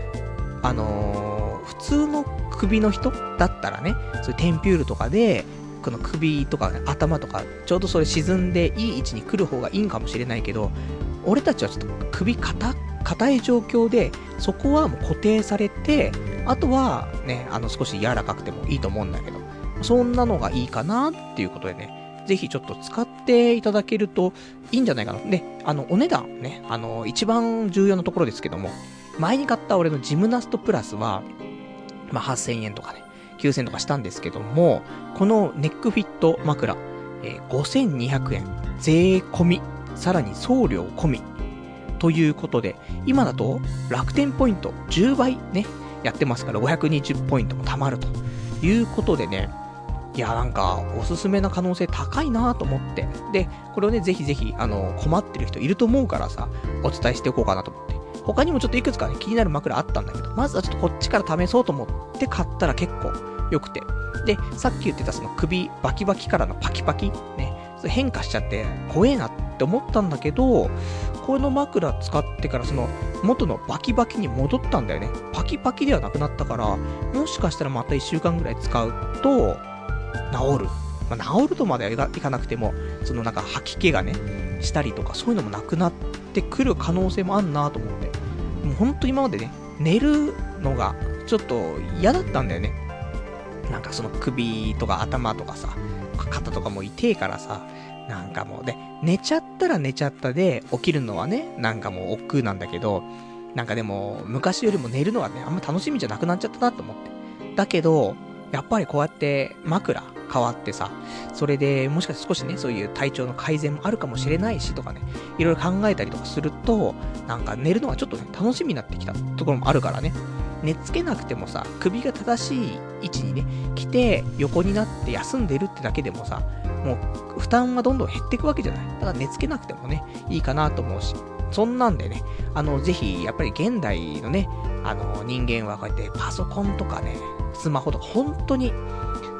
あのー、普通の首の人だったらね、そういうテンピュールとかで、この首とか、ね、頭とか、ちょうどそれ沈んでいい位置に来る方がいいんかもしれないけど、俺たちはちょっと首硬、硬い状況で、そこはもう固定されて、あとはね、あの少し柔らかくてもいいと思うんだけど、そんなのがいいかなっていうことでね、ぜひちょっと使っていただけるといいんじゃないかな。で、あの、お値段ね、あの、一番重要なところですけども、前に買った俺のジムナストプラスは、まあ、8000円とかね、9000とかしたんですけども、このネックフィット枕、えー、5200円、税込み、さらに送料込み、ということで、今だと楽天ポイント10倍ね、やってますから520ポイントも貯まるということでね、いや、なんか、おすすめな可能性高いなと思って。で、これをね、ぜひぜひ、あの、困ってる人いると思うからさ、お伝えしておこうかなと思って。他にもちょっといくつかね、気になる枕あったんだけど、まずはちょっとこっちから試そうと思って買ったら結構良くて。で、さっき言ってたその首バキバキからのパキパキ、ね、それ変化しちゃって怖えなって思ったんだけど、この枕使ってからその元のバキバキに戻ったんだよね。パキパキではなくなったから、もしかしたらまた1週間ぐらい使うと、治る。まあ、治るとまではいかなくても、そのなんか吐き気がね、したりとか、そういうのもなくなってくる可能性もあんなと思って。もうほんと今までね、寝るのがちょっと嫌だったんだよね。なんかその首とか頭とかさ、肩とかも痛いからさ、なんかもう、で、寝ちゃったら寝ちゃったで、起きるのはね、なんかもう億劫なんだけど、なんかでも、昔よりも寝るのはね、あんま楽しみじゃなくなっちゃったなと思って。だけど、やっぱりこうやって枕変わってさ、それでもしかして少しね、そういう体調の改善もあるかもしれないしとかね、いろいろ考えたりとかすると、なんか寝るのがちょっとね、楽しみになってきたところもあるからね。寝つけなくてもさ、首が正しい位置にね、来て、横になって休んでるってだけでもさ、もう負担はどんどん減っていくわけじゃない。だから寝つけなくてもね、いいかなと思うし。そんなんでね、あの、ぜひ、やっぱり現代のね、あの、人間はこうやってパソコンとかね、スマホとか、本当に、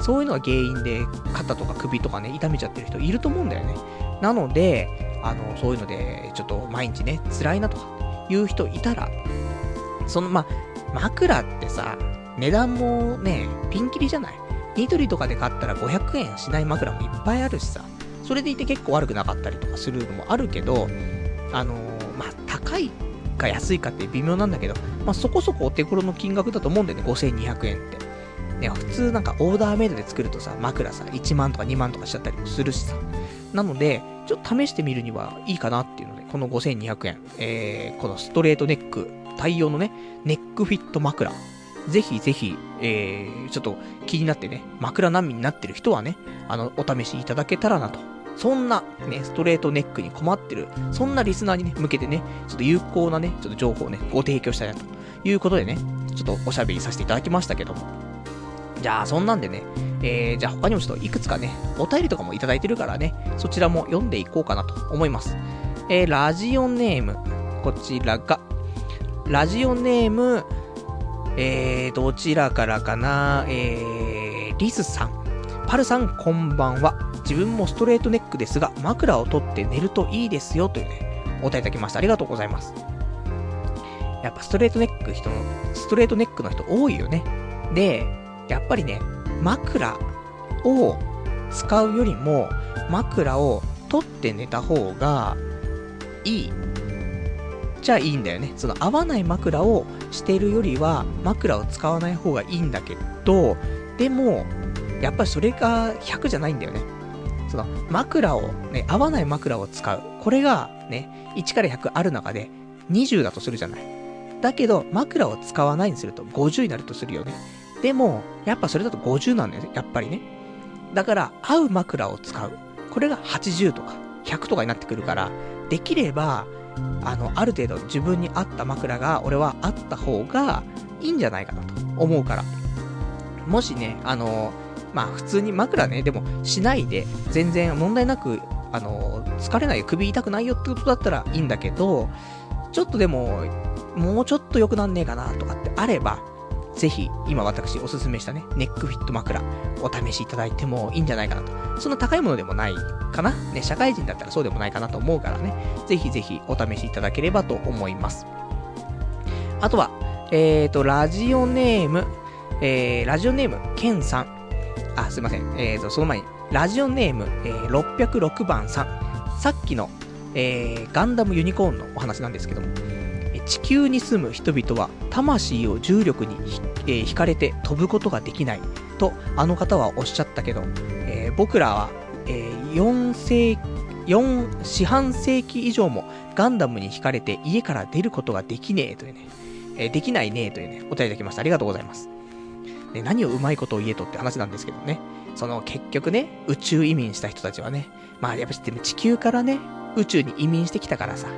そういうのが原因で肩とか首とかね、痛めちゃってる人いると思うんだよね。なので、あの、そういうので、ちょっと毎日ね、辛いなとかいう人いたら、その、ま、枕ってさ、値段もね、ピンキリじゃない？ニトリとかで買ったら500円しない枕もいっぱいあるしさ、それでいて結構悪くなかったりとかするのもあるけど、あのー、まあ、高いか安いかって微妙なんだけど、まあ、そこそこお手頃の金額だと思うんだよね、5200円って。ね、普通なんかオーダーメイドで作るとさ、枕さ、1万とか2万とかしちゃったりもするしさ。なので、ちょっと試してみるにはいいかなっていうので、この5200円、えー、このストレートネック対応のね、ネックフィット枕。ぜひぜひ、えー、ちょっと気になってね、枕難民になってる人はね、あの、お試しいただけたらなと。そんな、ね、ストレートネックに困ってる、そんなリスナーにね、向けてね、ちょっと有効なね、ちょっと情報をね、ご提供したいなということでね、ちょっとおしゃべりさせていただきましたけども。じゃあ、そんなんでね、えー、じゃあ他にもちょっといくつかね、お便りとかもいただいてるからね、そちらも読んでいこうかなと思います。えー、ラジオネーム、こちらが、ラジオネーム、えー、どちらからかな、えー、リスさん。パルさん、こんばんは。自分もストレートネックですが、枕を取って寝るといいですよ、というね、お答えいただきました。ありがとうございます。やっぱストレートネック人の、ストレートネックの人多いよね。で、やっぱりね、枕を使うよりも、枕を取って寝た方がいいちゃあいいんだよね。その合わない枕をしてるよりは、枕を使わない方がいいんだけど、でも、やっぱりそれが100じゃないんだよね。その枕を、ね、合わない枕を使う。これがね、1から100ある中で20だとするじゃない。だけど、枕を使わないにすると50になるとするよね。でも、やっぱそれだと50なんだよ、やっぱりね。だから、合う枕を使う。これが80とか100とかになってくるから、できれば、あの、ある程度自分に合った枕が、俺はあった方がいいんじゃないかなと思うから。もしね、あの、まあ普通に枕ね、でもしないで、全然問題なく、あの、疲れない、首痛くないよってことだったらいいんだけど、ちょっとでも、もうちょっと良くなんねえかなとかってあれば、ぜひ、今私おすすめしたね、ネックフィット枕、お試しいただいてもいいんじゃないかなと。そんな高いものでもないかな？ね、社会人だったらそうでもないかなと思うからね、ぜひぜひお試しいただければと思います。あとは、えーと、ラジオネーム、えー、ラジオネーム、ケンさん。あ、すいません。えーと、その前に、ラジオネーム、えー、606番さん。さっきの、えー、ガンダムユニコーンのお話なんですけども、地球に住む人々は魂を重力にひ、えー惹かれて飛ぶことができないとあの方はおっしゃったけど、えー僕らは、えー世4四半世紀以上もガンダムに惹かれて家から出ることができねえというね、えできないねえというね、お便りいただきました。ありがとうございます。ね、何をうまいことを言えとって話なんですけどね。その結局ね、宇宙移民した人たちはね、まあやっぱり地球からね、宇宙に移民してきたからさ、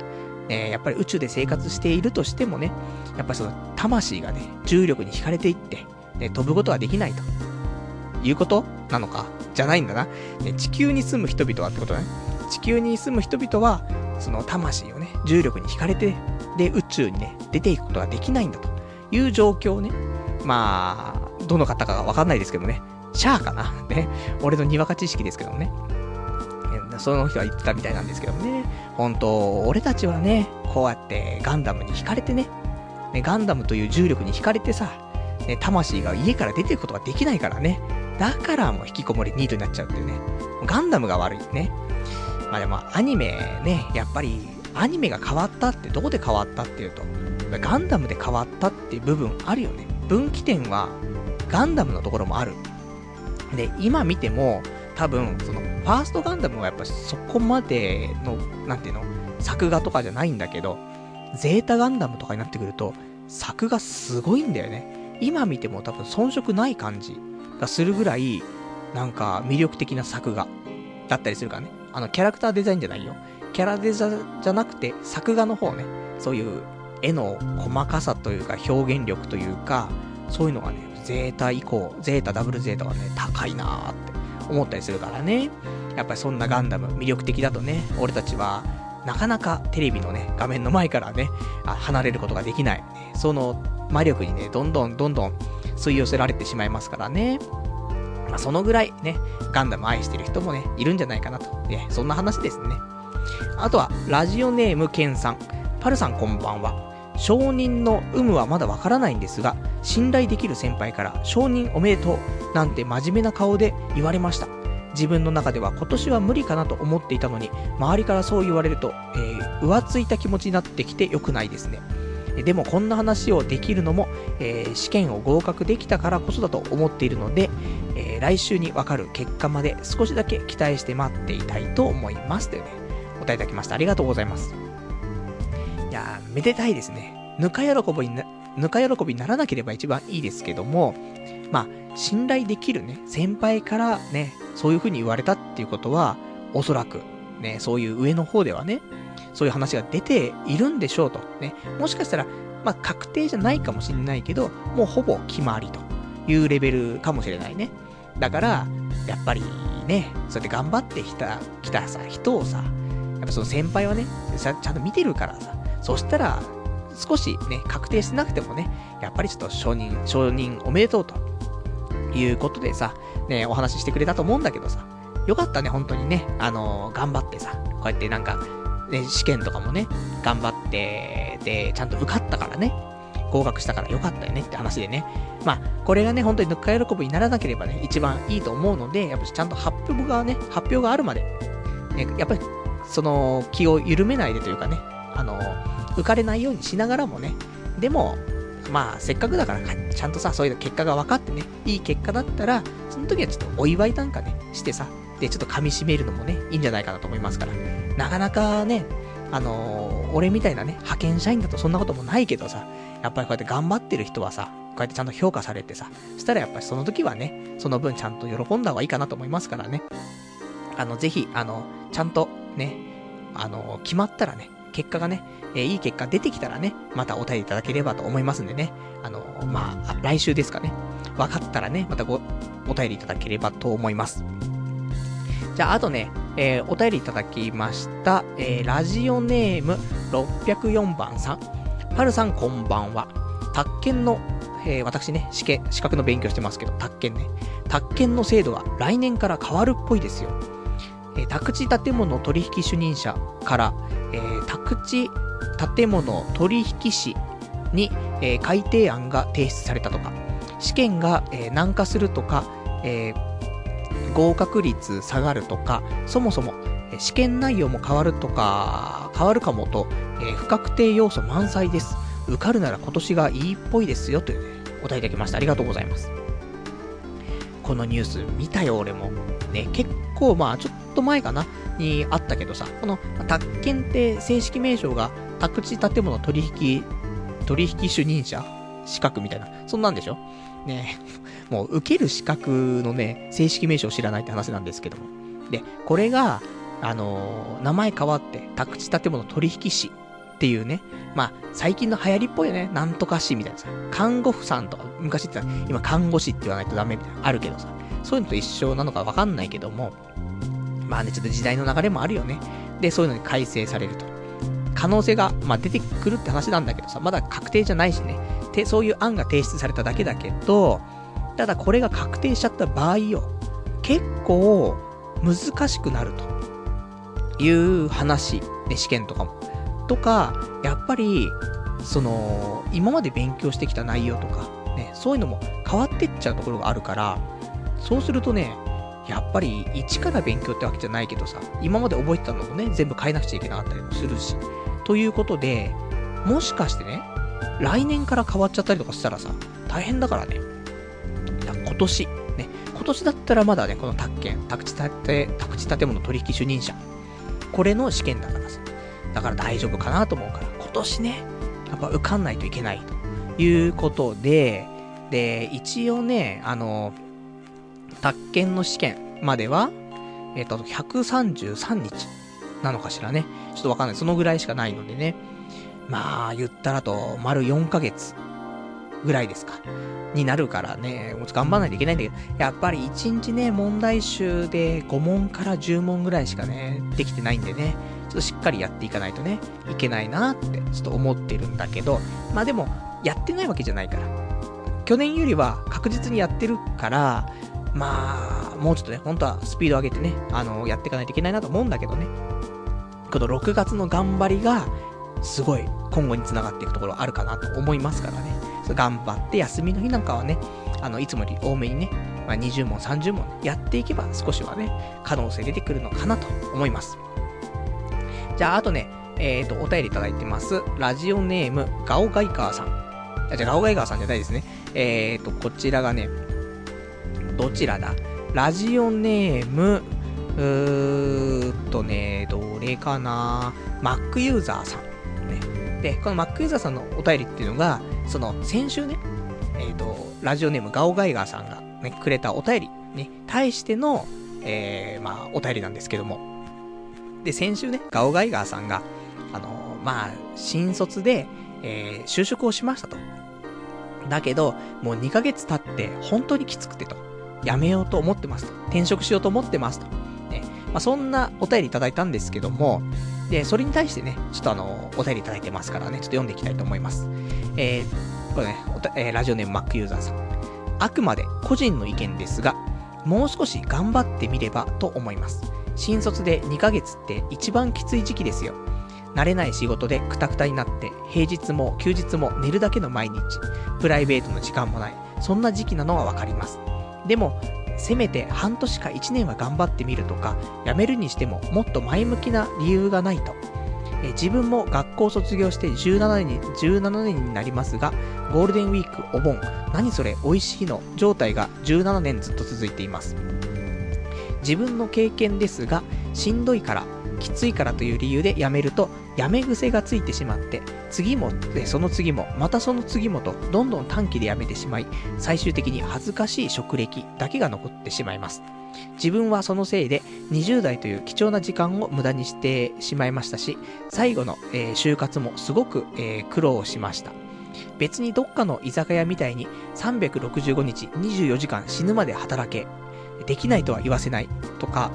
ね、やっぱり宇宙で生活しているとしてもね、やっぱりその魂がね、重力に惹かれていって、ね、飛ぶことができないと。いうことなのか？じゃないんだな。ね、地球に住む人々はってことだね。地球に住む人々は、その魂をね、重力に惹かれて、で、宇宙にね、出ていくことができないんだという状況をね、まあ、どの方かがわかんないですけどね、シャアかな？ね、俺のにわか知識ですけどもね。その人は言ってたみたいなんですけどもね、本当俺たちはね、こうやってガンダムに惹かれてね、ねガンダムという重力に惹かれてさ、ね、魂が家から出ていくことができないからね。だからもう引きこもりニートになっちゃうっていうね。ガンダムが悪いね。まあでもアニメね、やっぱりアニメが変わったってどこで変わったっていうと、ガンダムで変わったっていう部分あるよね。分岐点はガンダムのところもある。で、今見ても多分そのファーストガンダムはやっぱそこまでの、なんていうの、作画とかじゃないんだけど、ゼータガンダムとかになってくると、作画すごいんだよね。今見ても多分遜色ない感じがするぐらい、なんか魅力的な作画だったりするからね。あの、キャラクターデザインじゃないよ。キャラデザじゃなくて、作画の方ね。そういう絵の細かさというか表現力というか、そういうのがね、ゼータ以降、ゼータ、ダブルゼータはね、高いなーって思ったりするからね。やっぱりそんなガンダム魅力的だとね、俺たちは、なかなかテレビのね、画面の前からね、あ離れることができない。ねその魔力にね、どんどんどんどん吸い寄せられてしまいますからね。まあ、そのぐらいね、ガンダム愛してる人もね、いるんじゃないかなと。ね、そんな話ですね。あとは、ラジオネームケンさん。パルさんこんばんは。承認の有無はまだわからないんですが、信頼できる先輩から承認おめでとうなんて真面目な顔で言われました。自分の中では今年は無理かなと思っていたのに、周りからそう言われると、えー、浮ついた気持ちになってきて良くないですね。でもこんな話をできるのも、えー試験を合格できたからこそだと思っているので、えー来週にわかる結果まで少しだけ期待して待っていたいと思います。というね、お答えいただきました。ありがとうございます。いやー、めでたいですね。ぬか喜びにな、ぬか喜びにならなければ一番いいですけども、まあ、信頼できるね、先輩からね、そういう風に言われたっていうことは、おそらく、ね、そういう上の方ではね、そういう話が出ているんでしょうと。ね。もしかしたら、まあ、確定じゃないかもしれないけど、もうほぼ決まりというレベルかもしれないね。だから、やっぱりね、そうやって頑張ってきた、来たさ、人をさ、やっぱその先輩はね、ちゃんと見てるからさ、そしたら、少しね、確定してなくてもね、やっぱりちょっと承認、承認おめでとうということでさ、ね、お話ししてくれたと思うんだけどさ、よかったね、本当にね、あのー頑張ってさ、こうやってなんか、ね、試験とかもね、頑張って、で、ちゃんと受かったからね、合格したからよかったよねって話でね。まあ、これがね、本当にぬっか喜びにならなければね、一番いいと思うので、やっぱちゃんと発表がね、発表があるまで、ね、やっぱり、その、気を緩めないでというかね、あの、浮かれないようにしながらもね、でも、まあ、せっかくだから、ちゃんとさ、そういう結果が分かってね、いい結果だったら、その時はちょっとお祝いなんかね、してさ、で、ちょっと噛み締めるのもね、いいんじゃないかなと思いますから。なかなかね、あのー俺みたいなね、派遣社員だとそんなこともないけどさ、やっぱりこうやって頑張ってる人はさ、こうやってちゃんと評価されてさ、したらやっぱりその時はね、その分ちゃんと喜んだ方がいいかなと思いますからね。あの、ぜひ、あの、ちゃんとね、あの、決まったらね、結果がね、えー、いい結果出てきたらね、またお便りいただければと思いますんでね。あの、まあ、来週ですかね。分かったらね、またご、お便りいただければと思います。じゃあ、あとね、えー、お便りいただきました、えー、ラジオネーム604番さん。パルさんこんばんは。宅建の、えー、私ね、試験、資格の勉強してますけど、宅建ね。宅建の制度が来年から変わるっぽいですよ。えー、宅地建物取引主任者から、えー、宅地建物取引士に、えー、改定案が提出されたとか、試験が、えー、難化するとか、えー、合格率下がるとか、そもそも、試験内容も変わるとか、変わるかもと、えー、不確定要素満載です。受かるなら今年がいいっぽいですよという、お答えいただきました。ありがとうございます。このニュース見たよ、俺も。ね、結構まあ、ちょっっと前かなにあったけどさ、この、宅建って正式名称が宅地建物取引、取引主任者資格みたいな、そんなんでしょ？ね もう受ける資格のね、正式名称を知らないって話なんですけども。で、これが、あのー、名前変わって、宅地建物取引士っていうね、まあ、最近の流行りっぽいよね、なんとか士みたいなさ、看護婦さんとか、昔って今看護師って言わないとダメみたいな、あるけどさ、そういうのと一緒なのかわかんないけども、まあね、ちょっと時代の流れもあるよね。で、そういうのに改正されると。可能性が、まあ、出てくるって話なんだけどさ、まだ確定じゃないしね。て、そういう案が提出されただけだけど、ただこれが確定しちゃった場合よ、結構難しくなるという話、ね、試験とかも。とか、やっぱり、その、今まで勉強してきた内容とか、ね、そういうのも変わってっちゃうところがあるから、そうするとね、やっぱり一から勉強ってわけじゃないけどさ、今まで覚えてたのもね、全部変えなくちゃいけなかったりもするし。ということで、もしかしてね、来年から変わっちゃったりとかしたらさ、大変だからね。今年、ね、今年だったらまだね、この宅建、宅地建て、宅地建物取引主任者、これの試験だからさ、だから大丈夫かなと思うから、今年ね、やっぱ受かんないといけないということで、で、一応ね、あの、宅建の試験までは、えっ、と、133日なのかしらね。ちょっとわかんない。そのぐらいしかないのでね。まあ、言ったらと、丸4ヶ月ぐらいですか。になるからね、もう頑張らないといけないんだけど、やっぱり1日ね、問題集で5問から10問ぐらいしかね、できてないんでね、ちょっとしっかりやっていかないとね、いけないなって、ちょっと思ってるんだけど、まあでも、やってないわけじゃないから。去年よりは確実にやってるから、まあ、もうちょっとね、本当はスピード上げてね、あの、やっていかないといけないなと思うんだけどね。この6月の頑張りが、すごい今後につながっていくところあるかなと思いますからね。頑張って休みの日なんかはね、あの、いつもより多めにね、まあ、20問、30問やっていけば少しはね、可能性出てくるのかなと思います。じゃあ、あとね、えっ、ー、と、お便りいただいてます。ラジオネーム、ガオガイカーさん。あ、じゃあガオガイカーさんじゃないですね。えっ、ー、と、こちらがね、どちらだ？ラジオネーム、うーっとね、どれかな ?Mac ユーザーさん。ね。で、この Mac ユーザーさんのお便りっていうのが、その、先週ね、えっ、ー、と、ラジオネームガオガイガーさんがね、くれたお便りに対しての、えー、まあ、お便りなんですけども。で、先週ね、ガオガイガーさんが、あのー、まあ、新卒で、えー、就職をしましたと。だけど、もう2ヶ月経って本当にきつくてと。辞めようと思ってますと。転職しようと思ってますと。ね。まあ、そんなお便りいただいたんですけども、で、それに対してね、ちょっとあの、お便りいただいてますからね、ちょっと読んでいきたいと思います。えー、これね、えー、ラジオネーム Mac ユーザーさん。あくまで個人の意見ですが、もう少し頑張ってみればと思います。新卒で2ヶ月って一番きつい時期ですよ。慣れない仕事でクタクタになって、平日も休日も寝るだけの毎日、プライベートの時間もない、そんな時期なのはわかります。でも、せめて半年か1年は頑張ってみるとか、辞めるにしてももっと前向きな理由がないと。え自分も学校卒業して17年に、17年になりますが、ゴールデンウィーク、お盆、何それ、美味しいの状態が17年ずっと続いています。自分の経験ですが、しんどいから、きついからという理由で辞めると、やめ癖がついてしまって、次も、で、その次も、またその次もと、どんどん短期で辞めてしまい、最終的に恥ずかしい職歴だけが残ってしまいます。自分はそのせいで20代という貴重な時間を無駄にしてしまいましたし、最後の、えー就活もすごく、えー苦労しました。別にどっかの居酒屋みたいに365日24時間死ぬまで働け、できないとは言わせないとか、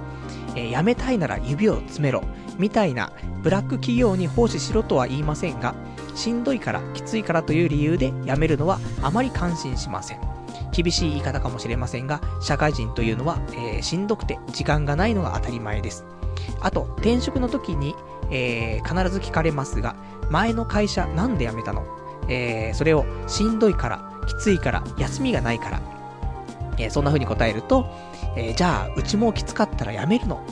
えー辞めたいなら指を詰めろ、みたいなブラック企業に奉仕しろとは言いませんが、しんどいから、きついからという理由で辞めるのはあまり感心しません。厳しい言い方かもしれませんが、社会人というのは、えーしんどくて時間がないのが当たり前です。あと、転職の時に、えー必ず聞かれますが、前の会社なんで辞めたの？えーそれをしんどいから、きついから、休みがないから、えーそんな風に答えると、えーじゃあ、うちもきつかったら辞めるの？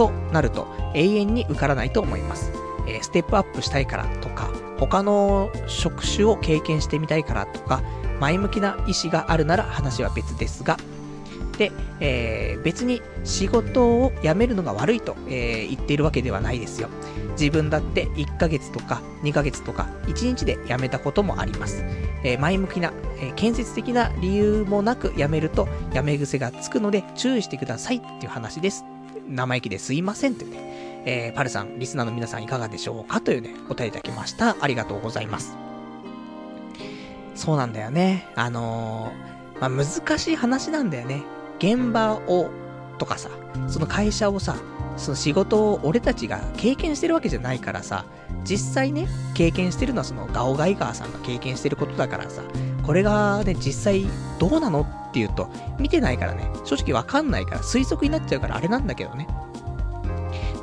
となると、永遠に受からないと思います。えーステップアップしたいからとか、他の職種を経験してみたいからとか、前向きな意思があるなら話は別ですが、で、えー別に仕事を辞めるのが悪いと、えー言っているわけではないですよ。自分だって1ヶ月とか2ヶ月とか1日で辞めたこともあります。えー前向きな、え建設的な理由もなく辞めると辞め癖がつくので注意してくださいっていう話です。生意気ですいませんというね、えーパルさん、リスナーの皆さんいかがでしょうかというね、お答えいただきました。ありがとうございます。そうなんだよね。あのーまあ、難しい話なんだよね。現場を、とかさ、その会社をさ、その仕事を俺たちが経験してるわけじゃないからさ、実際ね、経験してるのはそのガオガイガーさんが経験してることだからさ、これがね、実際どうなのっていうと、見てないからね、正直わかんないから推測になっちゃうからあれなんだけどね。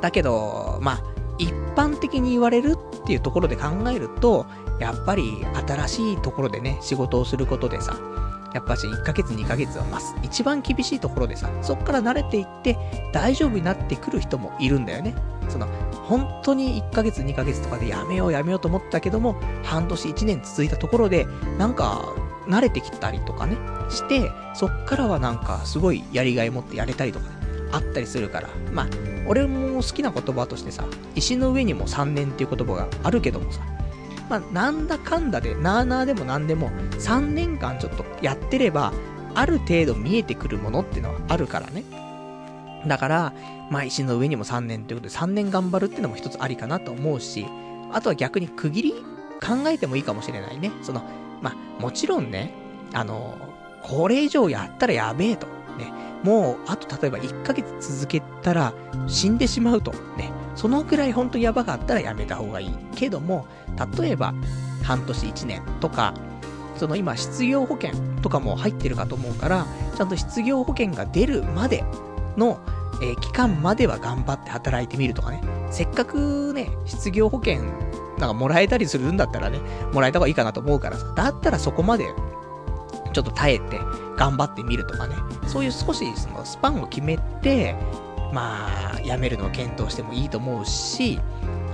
だけど、まあ、一般的に言われるっていうところで考えると、やっぱり新しいところでね、仕事をすることでさ、やっぱし1ヶ月2ヶ月はます。一番厳しいところでさ、そっから慣れていって大丈夫になってくる人もいるんだよね。その、本当に1ヶ月2ヶ月とかでやめようやめようと思ったけども、半年1年続いたところで、なんか、慣れてきたりとかね、して、そっからはなんかすごいやりがい持ってやれたりとかね、あったりするから、まあ、俺も好きな言葉としてさ、石の上にも3年っていう言葉があるけどもさ、まあ、なんだかんだで、なーなーでもなんでも、3年間ちょっとやってれば、ある程度見えてくるものっていうのはあるからね。だから、まあ、石の上にも3年ということで、3年頑張るっていうのも一つありかなと思うし、あとは逆に区切り考えてもいいかもしれないね。その、まあ、もちろんね、あの、これ以上やったらやべえと。ね、もう、あと例えば1ヶ月続けたら死んでしまうと。ね、そのくらい本当にやばかったらやめた方がいい。けども、例えば、半年1年とか、その今失業保険とかも入ってるかと思うから、ちゃんと失業保険が出るまでの、えー期間までは頑張って働いてみるとかね。せっかくね、失業保険なんかもらえたりするんだったらね、もらえた方がいいかなと思うからさ。だったらそこまで、ちょっと耐えて、頑張ってみるとかね。そういう少しそのスパンを決めて、まあ、辞めるのを検討してもいいと思うし、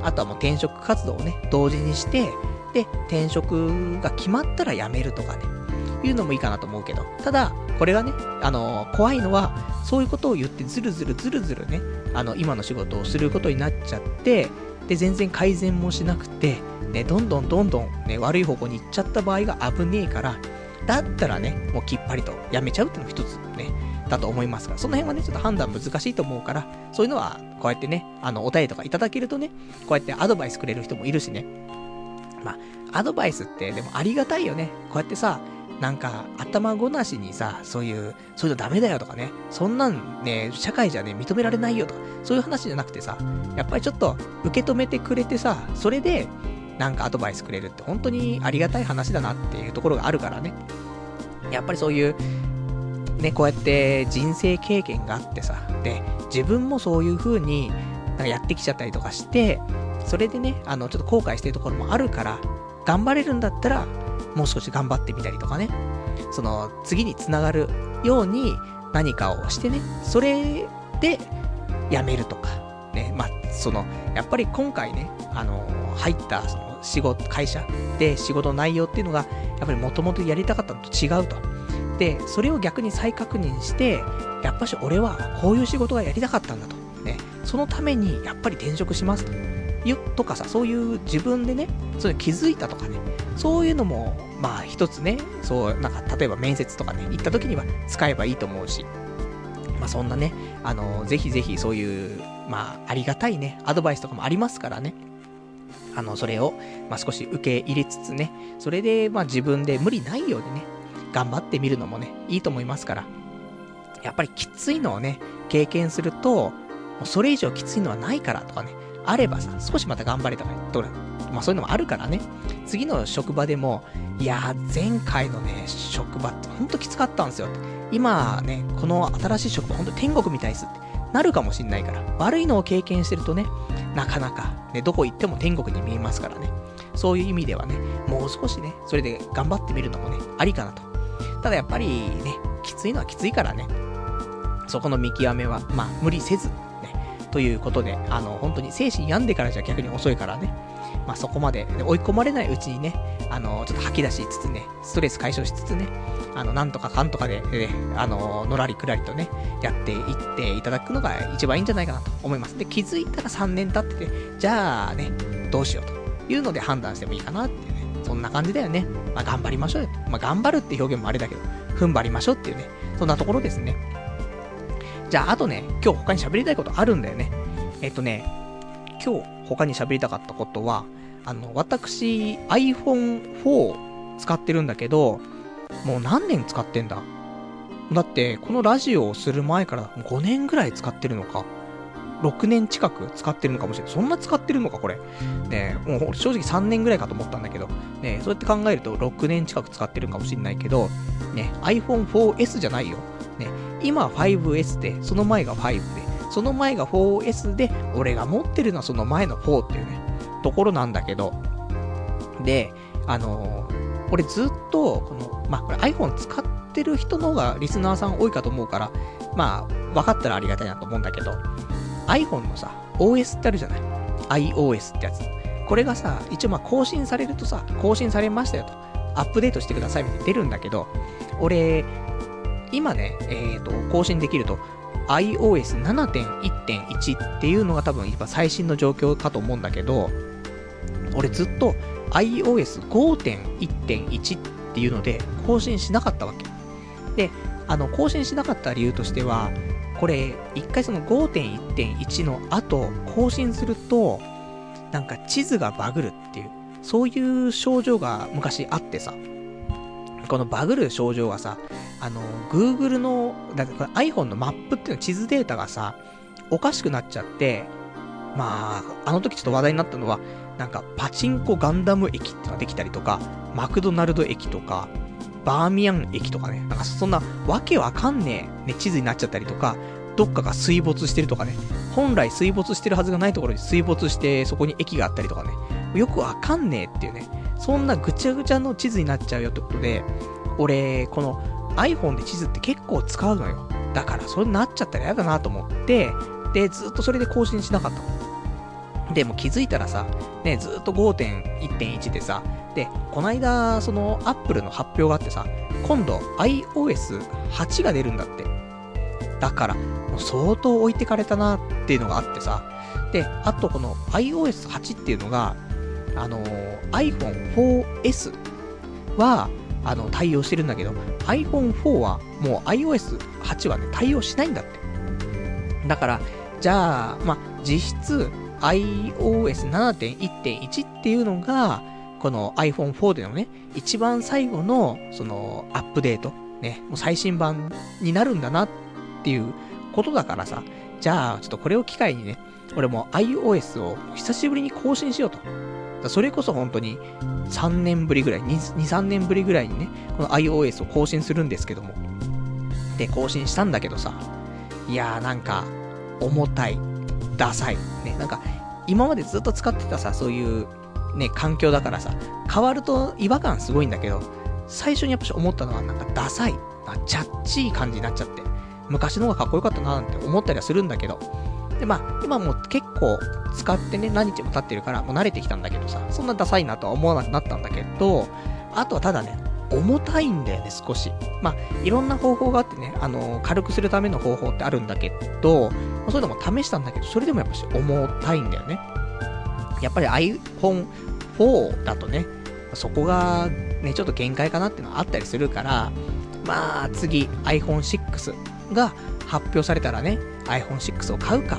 あとはもう転職活動をね、同時にして、で、転職が決まったら辞めるとかね、いうのもいいかなと思うけど、ただ、これがね、あの怖いのは、そういうことを言ってずるずるずるずるね、あの、今の仕事をすることになっちゃって、で、全然改善もしなくて、ね、どんどんどんどんね、悪い方向に行っちゃった場合が危ねえから、だったらね、もうきっぱりとやめちゃうっていうのも一つね、だと思いますが、その辺はね、ちょっと判断難しいと思うから、そういうのは、こうやってね、あの、お便りとかいただけるとね、こうやってアドバイスくれる人もいるしね。まあ、アドバイスってでもありがたいよね。こうやってさ、なんか、頭ごなしにさ、そういう、そういうのダメだよとかね、そんなんね、社会じゃね、認められないよとか、そういう話じゃなくてさ、やっぱりちょっと受け止めてくれてさ、それで、なんかアドバイスくれるって本当にありがたい話だなっていうところがあるからね。やっぱりそういう、ね、こうやって人生経験があってさ、で、自分もそういう風になんかやってきちゃったりとかして、それでね、あの、ちょっと後悔してるところもあるから、頑張れるんだったら、もう少し頑張ってみたりとかね、その、次につながるように何かをしてね、それでやめるとか、ね、まあ、その、やっぱり今回ね、あの、入った、その、仕事、会社で仕事内容っていうのが、やっぱりもともとやりたかったのと違うと。で、それを逆に再確認して、やっぱし俺はこういう仕事がやりたかったんだと。ね。そのために、やっぱり転職しますと。とかさ、そういう自分でね、そういう気づいたとかね、そういうのも、まあ一つね、そう、なんか例えば面接とかね、行った時には使えばいいと思うし、まあそんなね、あの、ぜひぜひそういう、まあありがたいね、アドバイスとかもありますからね、あの、それを、まあ少し受け入れつつね、それで、まあ自分で無理ないようにね、頑張ってみるのもね、いいと思いますから、やっぱりきついのをね、経験すると、もうそれ以上きついのはないからとかね、あればさ、少しまた頑張れたかとか、まあそういうのもあるからね、次の職場でも、いやー、前回のね、職場ってほんときつかったんですよ。今ね、この新しい職場ほんと天国みたいですってなるかもしんないから、悪いのを経験してるとね、なかなか、ね、どこ行っても天国に見えますからね。そういう意味ではね、もう少しね、それで頑張ってみるのもね、ありかなと。ただやっぱりね、きついのはきついからね、そこの見極めは、まあ、無理せず、ということで、あの、本当に精神病んでからじゃ逆に遅いからね。まあ、そこまで追い込まれないうちにね、あの、ちょっと吐き出しつつね、ストレス解消しつつね、あの、なんとかかんとかで、ね、あの、のらりくらりとね、やっていっていただくのが一番いいんじゃないかなと思います。で、気づいたら3年経ってて、じゃあね、どうしようというので判断してもいいかなっていうね、そんな感じだよね。まあ、頑張りましょうよ。まあ、頑張るって表現もあれだけど、踏ん張りましょうっていうね、そんなところですね。じゃあ、あとね、今日他に喋りたいことあるんだよね。えっとね、今日他に喋りたかったことは、あの、私 iPhone4 使ってるんだけど、もう何年使ってんだ？だって、このラジオをする前から5年ぐらい使ってるのか？6年近く使ってるのかもしれない。そんな使ってるのか、これ？ねもう正直3年ぐらいかと思ったんだけど、ねそうやって考えると6年近く使ってるかもしれないけど、ね、iPhone4S じゃないよ。ね、今 5S で、その前が5で、その前が 4S で、俺が持ってるのはその前の4っていうね、ところなんだけど、で、あのー、俺ずっと、この、まあ、これ iPhone 使ってる人の方がリスナーさん多いかと思うから、まあ、分かったらありがたいなと思うんだけど、iPhone のさ、OS ってあるじゃない ?iOS ってやつ。これがさ、一応まあ更新されるとさ、更新されましたよと。アップデートしてくださいみたいに出るんだけど、俺、今ね、えっ、ー、と、更新できると、iOS7.1.1 っていうのが多分今最新の状況かと思うんだけど、俺ずっと iOS5.1.1 っていうので更新しなかったわけ。で、あの、更新しなかった理由としては、これ、一回その5.1.1の後、更新すると、なんか地図がバグるっていう、そういう症状が昔あってさ、このバグる症状がさ、あの、Google の、だって iPhone のマップっていうの地図データがさ、おかしくなっちゃって、まあ、あの時ちょっと話題になったのは、なんか、パチンコガンダム駅ってのができたりとか、マクドナルド駅とか、バーミヤン駅とかね、なんかそんなわけわかんねえ、ね、地図になっちゃったりとか、どっかが水没してるとかね、本来水没してるはずがないところに水没してそこに駅があったりとかね、よくわかんねえっていうね、そんなぐちゃぐちゃの地図になっちゃうよってことで、俺、この iPhone で地図って結構使うのよ。だから、それになっちゃったら嫌だなと思って、で、ずっとそれで更新しなかったの。でも気づいたらさ、ね、ずっと5.1.1でさ、で、こないだ、その、Apple の発表があってさ、今度 iOS8 が出るんだって。だから、もう相当置いてかれたなっていうのがあってさ、で、あとこの iOS8 っていうのが、あの、iPhone4S は、あの、対応してるんだけど、iPhone4 はもう iOS8 はね、対応しないんだって。だから、じゃあ、まあ、実質 iOS7.1.1 っていうのが、この iPhone4 でのね、一番最後の、その、アップデート、ね、もう最新版になるんだなっていうことだからさ、じゃあ、ちょっとこれを機会にね、俺も iOS を久しぶりに更新しようと。それこそ本当に3年ぶりぐらい、2、3年ぶりぐらいにね、この iOS を更新するんですけども。で、更新したんだけどさ、いやーなんか、重たい、ダサい、ね、なんか、今までずっと使ってたさ、そういうね、環境だからさ、変わると違和感すごいんだけど、最初にやっぱし思ったのはなんかダサい、チャッチー感じになっちゃって、昔の方がかっこよかったななんて思ったりはするんだけど、で、まあ、今も結構使ってね、何日も経ってるから、もう慣れてきたんだけどさ、そんなダサいなとは思わなくなったんだけど、あとはただね、重たいんだよね、少し。まあ、いろんな方法があってね、あのー、軽くするための方法ってあるんだけど、まあ、そういうのも試したんだけど、それでもやっぱし重たいんだよね。やっぱり iPhone4 だとね、そこがね、ちょっと限界かなっていうのはあったりするから、まあ次 iPhone6 が発表されたらね、iPhone6 を買うか、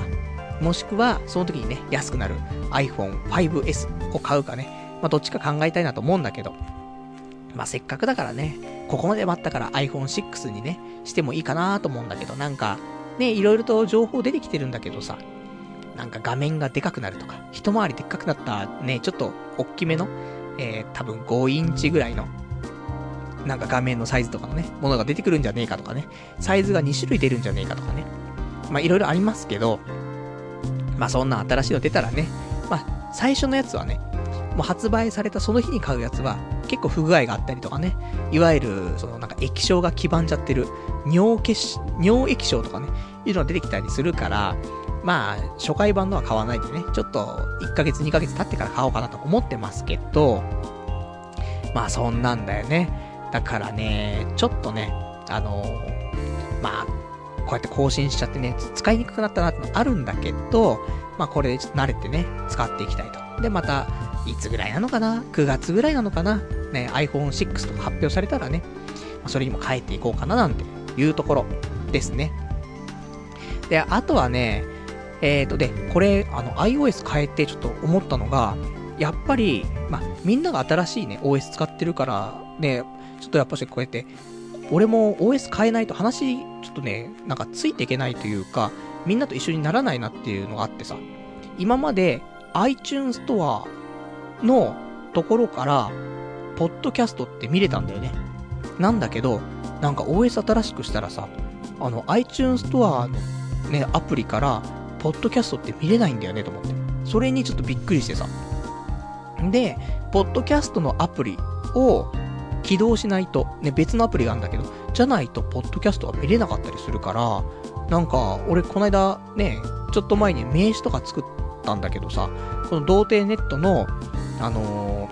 もしくはその時にね、安くなる iPhone5S を買うかね、まあどっちか考えたいなと思うんだけど、まあせっかくだからね、ここまで待ったから iPhone6 にね、してもいいかなと思うんだけど、なんか、ね、いろいろと情報出てきてるんだけどさ、なんか画面がでかくなるとか、一回りでっかくなったね、ちょっと大きめの、えー、多分5インチぐらいの、なんか画面のサイズとかのね、ものが出てくるんじゃねえかとかね、サイズが2種類出るんじゃねえかとかね。まあいろいろありますけど、まあそんな新しいの出たらね、まあ最初のやつはね、もう発売されたその日に買うやつは結構不具合があったりとかね、いわゆるそのなんか液晶が黄ばんじゃってる尿血、尿液晶とかね、いうのが出てきたりするから、まあ、初回版のは買わないでね、ちょっと1ヶ月2ヶ月経ってから買おうかなと思ってますけど、まあそんなんだよね。だからね、ちょっとね、あのー、まあ、こうやって更新しちゃってね、使いにくくなったなってのあるんだけど、まあこれでちょっと慣れてね、使っていきたいと。で、また、いつぐらいなのかな ?9 月ぐらいなのかな？ね、iPhone6 とか発表されたらね、それにも変えていこうかななんていうところですね。で、あとはね、えっ、ー、と、で、これ、あの、iOS 変えてちょっと思ったのが、やっぱり、まあ、みんなが新しいね、OS 使ってるから、ね、ちょっとやっぱしこうやって、俺も OS 変えないと話、ちょっとね、なんかついていけないというか、みんなと一緒にならないなっていうのがあってさ、今まで iTunes Store のところから、ポッドキャストって見れたんだよね。なんだけど、なんか OS 新しくしたらさ、あの iTunes Store のね、アプリから、ポッドキャストって見れないんだよねと思って。それにちょっとびっくりしてさ。で、ポッドキャストのアプリを起動しないと、ね、別のアプリがあるんだけど、じゃないと、ポッドキャストは見れなかったりするから、なんか、俺、この間、ね、ちょっと前に名刺とか作ったんだけどさ、この童貞ネットの、あの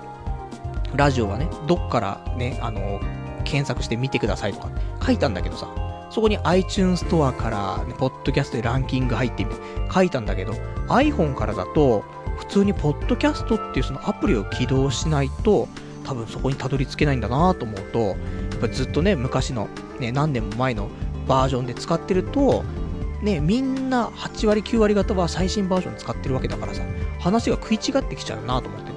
ー、ラジオはね、どっからね、あのー、検索して見てくださいとか書いたんだけどさ、そこに iTunes ストアから、ね、ポッドキャストでランキング入ってみて、書いたんだけど、iPhone からだと、普通にポッドキャストっていうそのアプリを起動しないと、多分そこにたどり着けないんだなと思うと、やっぱずっとね、昔の、ね、何年も前のバージョンで使ってると、ね、みんな8割9割方は最新バージョン使ってるわけだからさ、話が食い違ってきちゃうなと思ってね。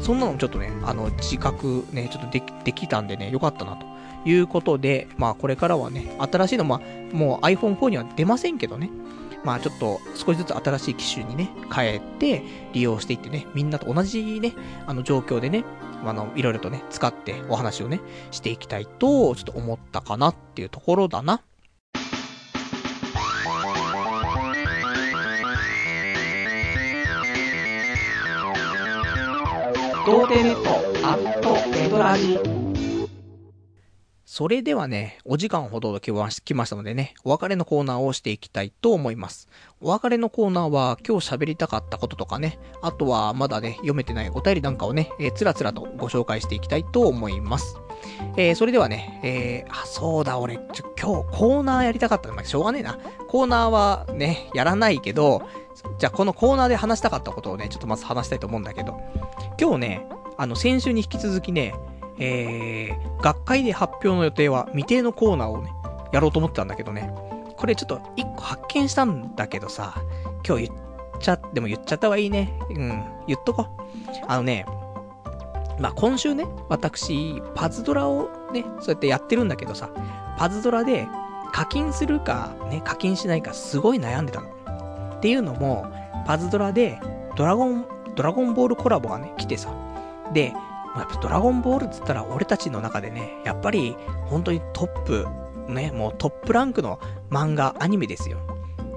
そんなのちょっとね、あの、自覚ね、ちょっとでき、できたんでね、よかったなということで、まあこれからはね、新しいの、まあもう iPhone4 には出ませんけどね、まあちょっと少しずつ新しい機種にね、変えて利用していってね、みんなと同じね、あの状況でね、あの、いろいろとね、使ってお話をね、していきたいと、ちょっと思ったかなっていうところだな。童貞ネットアットエドラジそれではね、お時間ほど来ましたのでね、お別れのコーナーをしていきたいと思います。お別れのコーナーは今日喋りたかったこととかね、あとはまだね、読めてないお便りなんかをね、えー、つらつらとご紹介していきたいと思います。えー、それではね、えー、あ、そうだ、俺、ちょ、今日コーナーやりたかったまあ、しょうがねえな。コーナーはね、やらないけど、じゃあこのコーナーで話したかったことをね、ちょっとまず話したいと思うんだけど、今日ね、あの、先週に引き続きね、えー、学会で発表の予定は未定のコーナーをね、やろうと思ってたんだけどね。これちょっと一個発見したんだけどさ、今日言っちゃ、でも言っちゃった方がいいね。うん、言っとこう。あのね、まあ、今週ね、私、パズドラをね、そうやってやってるんだけどさ、パズドラで課金するか、ね、課金しないかすごい悩んでたの。っていうのも、パズドラでドラゴン、ドラゴンボールコラボがね、来てさ。で、やっぱドラゴンボールっつったら俺たちの中でね、やっぱり本当にトップ、ね、もうトップランクの漫画、アニメですよ。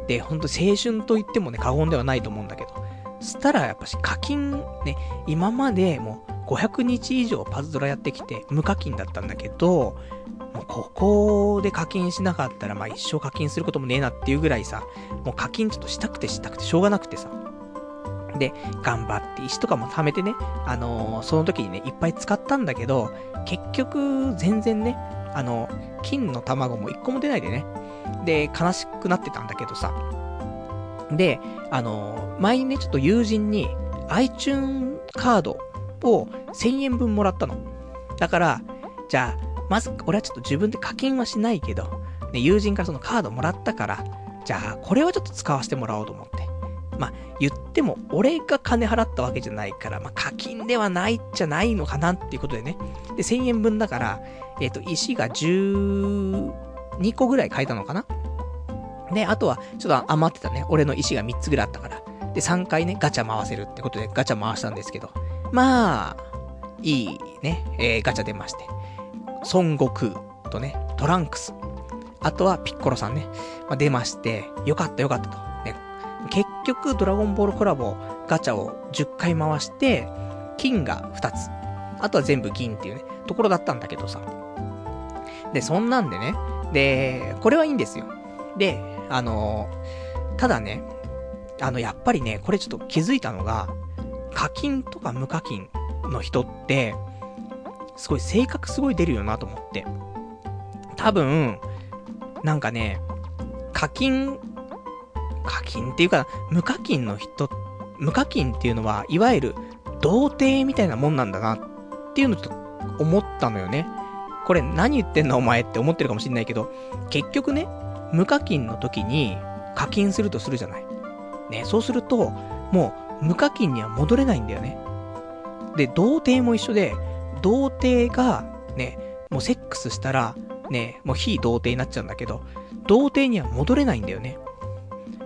で、ほんと青春と言ってもね、過言ではないと思うんだけど。そしたらやっぱし課金、ね、今までもう500日以上パズドラやってきて無課金だったんだけど、もうここで課金しなかったらまあ一生課金することもねえなっていうぐらいさ、もう課金ちょっとしたくてしたくてしょうがなくてさ。で、頑張って石とかも貯めてね、あのー、その時にね、いっぱい使ったんだけど、結局、全然ね、あの、金の卵も一個も出ないでね、で、悲しくなってたんだけどさ。で、あの、前にね、ちょっと友人に、iTune カードを1000円分もらったの。だから、じゃあ、まず、俺はちょっと自分で課金はしないけど、ね、友人からそのカードもらったから、じゃあ、これはちょっと使わせてもらおうと思って。まあ、言っても、俺が金払ったわけじゃないから、まあ、課金ではないじゃないのかなっていうことでね。で、1000円分だから、えっ、ー、と、石が2個ぐらい買えたのかな？で、あとは、ちょっと余ってたね。俺の石が3つぐらいあったから。で、3回ね、ガチャ回せるってことでガチャ回したんですけど。まあ、いいね、えー、ガチャ出まして。孫悟空とね、トランクス。あとはピッコロさんね、まあ、出まして、よかったよかったと。ね、結局、ドラゴンボールコラボガチャを10回回して、金が2つ。あとは全部銀っていうね、ところだったんだけどさ。で、そんなんでね、で、これはいいんですよ。で、あの、ただね、あの、やっぱりね、これちょっと気づいたのが、課金とか無課金の人って、すごい性格すごい出るよなと思って。多分、なんかね、課金、課金っていうか、無課金の人、無課金っていうのは、いわゆる、童貞みたいなもんなんだなっていうのをちょっと思ったのよね。これ何言ってんのお前って思ってるかもしんないけど、結局ね、無課金の時に課金するとするじゃない。ね、そうすると、もう無課金には戻れないんだよね。で、童貞も一緒で、童貞が、ね、もうセックスしたら、ね、もう非童貞になっちゃうんだけど、童貞には戻れないんだよね。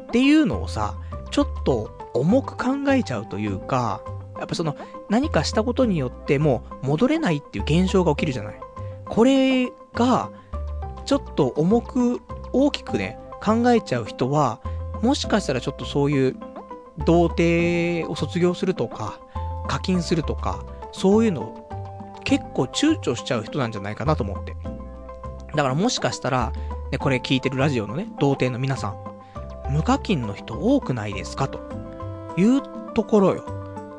っていうのをさ、ちょっと重く考えちゃうというか、やっぱその、何かしたことによってもう戻れないっていう現象が起きるじゃない。これが、ちょっと重く、大きくね、考えちゃう人は、もしかしたらちょっとそういう、童貞を卒業するとか、課金するとか、そういうの結構躊躇しちゃう人なんじゃないかなと思って。だからもしかしたら、ね、これ聞いてるラジオのね、童貞の皆さん、無課金の人多くないですか？というところよ。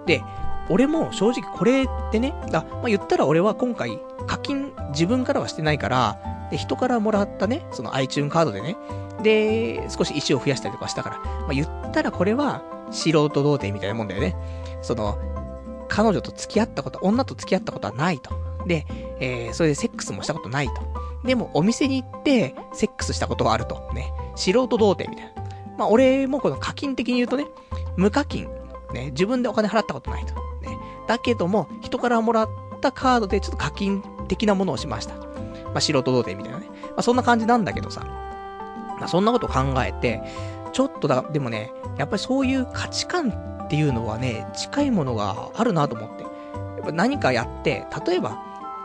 で、俺も正直これってね、あ、まあ、言ったら俺は今回課金自分からはしてないから、で、人からもらったね、その iTune カードでね、で、少し石を増やしたりとかしたから、まあ、言ったらこれは素人童貞みたいなもんだよね。その、彼女と付き合ったこと、女と付き合ったことはないと。で、えー、それでセックスもしたことないと。でも、お店に行って、セックスしたことはあると。ね。素人童貞みたいな。まあ、俺もこの課金的に言うとね、無課金。ね。自分でお金払ったことないと。ね。だけども、人からもらったカードでちょっと課金的なものをしました。まあ、素人童貞みたいなね。まあ、そんな感じなんだけどさ。まあ、そんなこと考えて、ちょっとだ、でもね、やっぱりそういう価値観っていうのはね、近いものがあるなと思って。やっぱ何かやって、例えば、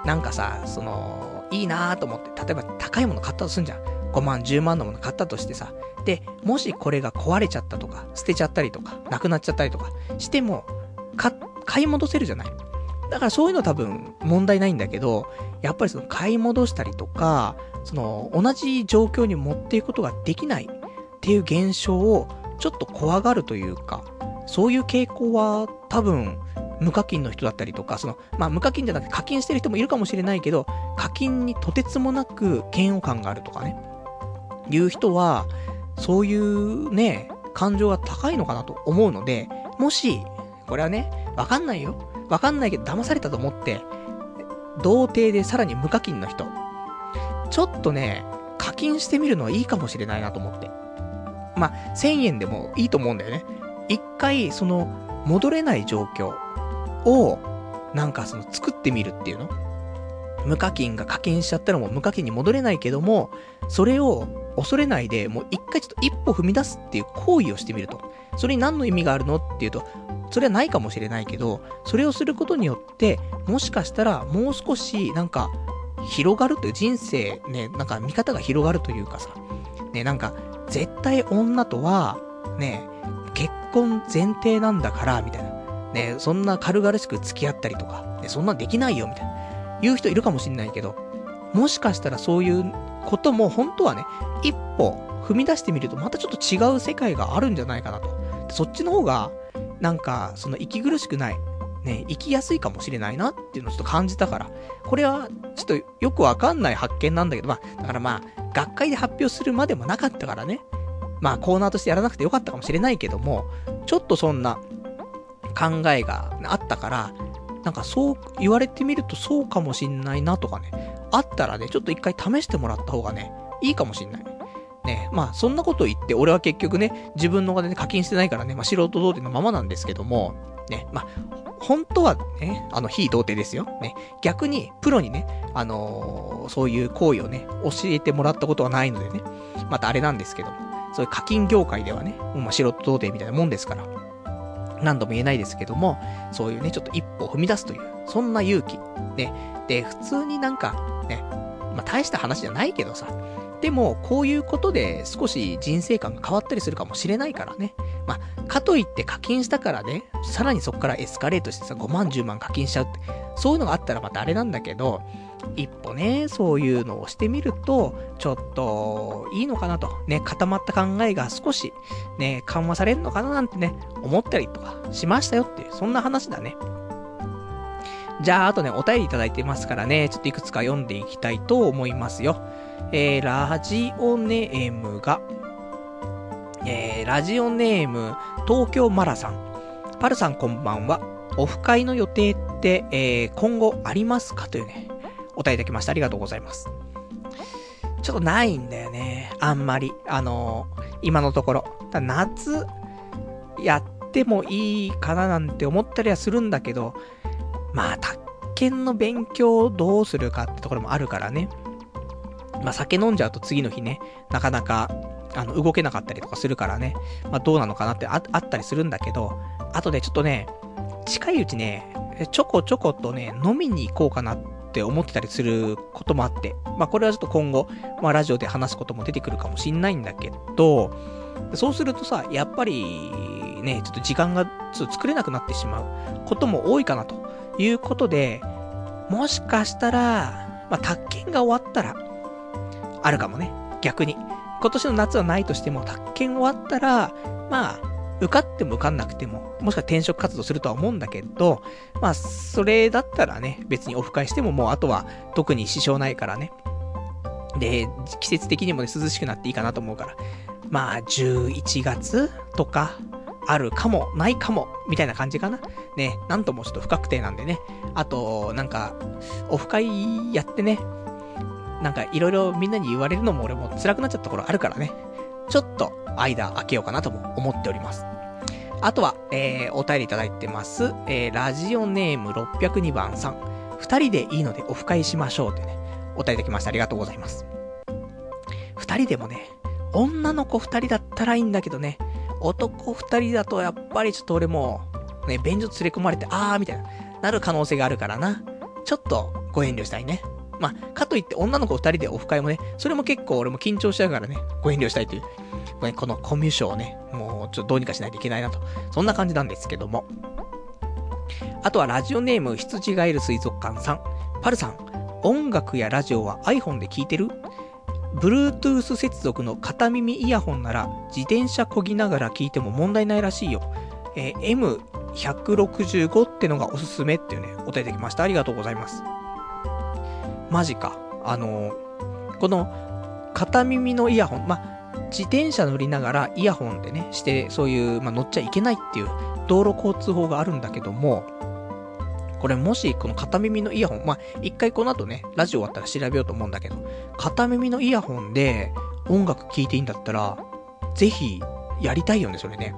なんかさ、その、いいなと思って、例えば高いもの買ったとすんじゃん。5万、10万のもの買ったとしてさ。で、もしこれが壊れちゃったとか、捨てちゃったりとか、なくなっちゃったりとかしても、買い戻せるじゃない。だからそういうの多分問題ないんだけど、やっぱりその買い戻したりとか、その同じ状況に持っていくことができないっていう現象をちょっと怖がるというか、そういう傾向は多分無課金の人だったりとか、その、まあ無課金じゃなくて課金してる人もいるかもしれないけど、課金にとてつもなく嫌悪感があるとかね、いう人は、そういうね、感情が高いのかなと思うので、もし、これはね、わかんないよ。わかんないけど騙されたと思って、童貞でさらに無課金の人、ちょっとね、課金してみるのはいいかもしれないなと思って。まあ、1000円でもいいと思うんだよね。一回、その、戻れない状況を、なんかその、作ってみるっていうの無課金が課金しちゃったらもう無課金に戻れないけども、それを恐れないで、もう一回ちょっと一歩踏み出すっていう行為をしてみると。それに何の意味があるのっていうと、それはないかもしれないけど、それをすることによって、もしかしたらもう少し、なんか、広がるという人生ね、なんか見方が広がるというかさ、ね、なんか、絶対女とは、ね、結婚前提なんだから、みたいな。ね、そんな軽々しく付き合ったりとか、ね、そんなできないよ、みたいな。言う人いるかもしんないけど、もしかしたらそういうことも本当はね、一歩踏み出してみるとまたちょっと違う世界があるんじゃないかなと。そっちの方が、なんか、その息苦しくない。ね、生きやすいかもしれないなっていうのをちょっと感じたから。これは、ちょっとよくわかんない発見なんだけど、まあ、だからまあ、学会で発表するまでもなかったからね。まあ、コーナーとしてやらなくてよかったかもしれないけども、ちょっとそんな、考えがあったから、なんかそう言われてみるとそうかもしんないなとかね、あったらね、ちょっと一回試してもらった方がね、いいかもしんない。ね、まあそんなこと言って、俺は結局ね、自分のお金で課金してないからね、まあ素人童貞のままなんですけども、ね、まあ、本当はね、あの、非童貞ですよ。ね、逆に、プロにね、あのー、そういう行為をね、教えてもらったことはないのでね、またあれなんですけども、そういう課金業界ではね、まあ素人童貞みたいなもんですから、何度も言えないですけども、そういうね、ちょっと一歩踏み出すという、そんな勇気。ね。で、普通になんか、ね、まあ大した話じゃないけどさ、でも、こういうことで少し人生観が変わったりするかもしれないからね。まあ、かといって課金したからね、さらにそこからエスカレートしてさ、5万、10万課金しちゃうって、そういうのがあったらまたあれなんだけど、一歩ね、そういうのをしてみると、ちょっと、いいのかなと。ね、固まった考えが少し、ね、緩和されるのかななんてね、思ったりとかしましたよっていう、そんな話だね。じゃあ、あとね、お便りいただいてますからね、ちょっといくつか読んでいきたいと思いますよ。えー、ラジオネームが、えー、ラジオネーム、東京マラさん。パルさんこんばんは。オフ会の予定って、えー、今後ありますか？というね、お答えいただきました。ありがとうございます。ちょっとないんだよね。あんまり。あのー、今のところ。夏、やってもいいかななんて思ったりはするんだけど、まあ、宅建の勉強をどうするかってところもあるからね。まあ、酒飲んじゃうと次の日ね、なかなか、あの、動けなかったりとかするからね、まあ、どうなのかなってああったりするんだけど、あとでちょっとね、近いうちね、ちょこちょことね、飲みに行こうかなって思ってたりすることもあって、まあ、これはちょっと今後、まあ、ラジオで話すことも出てくるかもしんないんだけど、そうするとさ、やっぱり、ね、ちょっと時間がちょっと作れなくなってしまうことも多いかなということで、もしかしたら、まあ、宅建が終わったら、あるかもね。逆に。今年の夏はないとしても、宅建終わったら、まあ、受かっても受かんなくても、もしくは転職活動するとは思うんだけど、まあ、それだったらね、別にオフ会してももうあとは特に支障ないからね。で、季節的にもね、涼しくなっていいかなと思うから。まあ、11月とか、あるかも、ないかも、みたいな感じかな。ね、なんともちょっと不確定なんでね。あと、なんか、オフ会やってね、なんかいろいろみんなに言われるのも俺も辛くなっちゃったところあるからね。ちょっと間開けようかなとも思っております。あとは、えー、お便りいただいてます。えー、ラジオネーム602番さん。二人でいいのでオフ会しましょうってね、お便りいただきました。ありがとうございます。二人でもね、女の子二人だったらいいんだけどね、男二人だとやっぱりちょっと俺も、ね、便所連れ込まれて、あーみたいな、なる可能性があるからな。ちょっとご遠慮したいね。まあ、かといって女の子二人でオフ会もね、それも結構俺も緊張しちゃうからね、ご遠慮したいという、ね、このコミュ障をね、もうちょっとどうにかしないといけないなと、そんな感じなんですけども。あとはラジオネーム羊がいる水族館さん。パルさん、音楽やラジオは iPhone で聞いてる？Bluetooth 接続の片耳イヤホンなら自転車こぎながら聞いても問題ないらしいよ。えー、M165 ってのがおすすめっていうね、お便りできました。ありがとうございます。マジか。あの、この片耳のイヤホン、ま自転車乗りながらイヤホンでね、して、そういう、ま乗っちゃいけないっていう道路交通法があるんだけども、これもしこの片耳のイヤホン、まあ、一回この後ね、ラジオ終わったら調べようと思うんだけど、片耳のイヤホンで音楽聴いていいんだったら、ぜひやりたいよね、それね。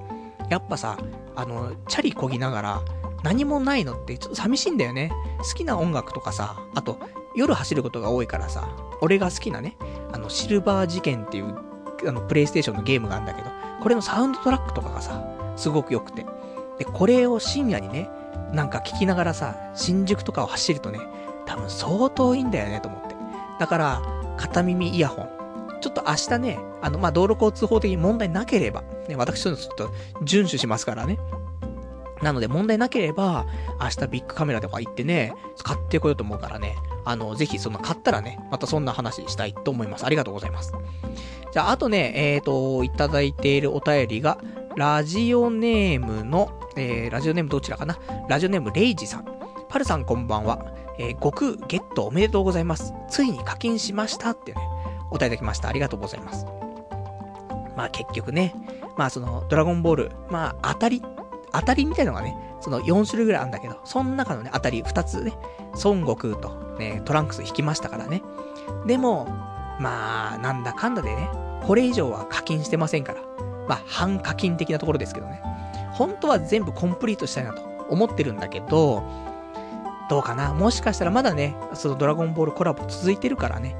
やっぱさ、あの、チャリこぎながら何もないのってちょっと寂しいんだよね。好きな音楽とかさ、あと夜走ることが多いからさ、俺が好きなね、あの、シルバー事件っていう、あの、プレイステーションのゲームがあるんだけど、これのサウンドトラックとかがさ、すごく良くて。で、これを深夜にね、なんか聞きながらさ、新宿とかを走るとね、多分相当いいんだよね、と思って。だから、片耳イヤホン。ちょっと明日ね、あの、ま、道路交通法的に問題なければ、ね、私ちょっと遵守しますからね。なので問題なければ、明日ビッグカメラとか行ってね、買ってこようと思うからね、あの、ぜひその買ったらね、またそんな話したいと思います。ありがとうございます。じゃあ、あとね、えっ、ー、と、いただいているお便りが、ラジオネームの、えー、ラジオネームどちらかな？ラジオネームレイジさん。パルさんこんばんは。えー、悟空ゲットおめでとうございます。ついに課金しましたってね、お答えいきました。ありがとうございます。まあ結局ね、まあその、ドラゴンボール、まあ当たり、当たりみたいのがね、その4種類ぐらいあるんだけど、その中のね、当たり2つね、孫悟空とね、トランクス引きましたからね。でも、まあ、なんだかんだでね、これ以上は課金してませんから。まあ、半課金的なところですけどね。本当は全部コンプリートしたいなと思ってるんだけど、どうかなもしかしたらまだね、そのドラゴンボールコラボ続いてるからね、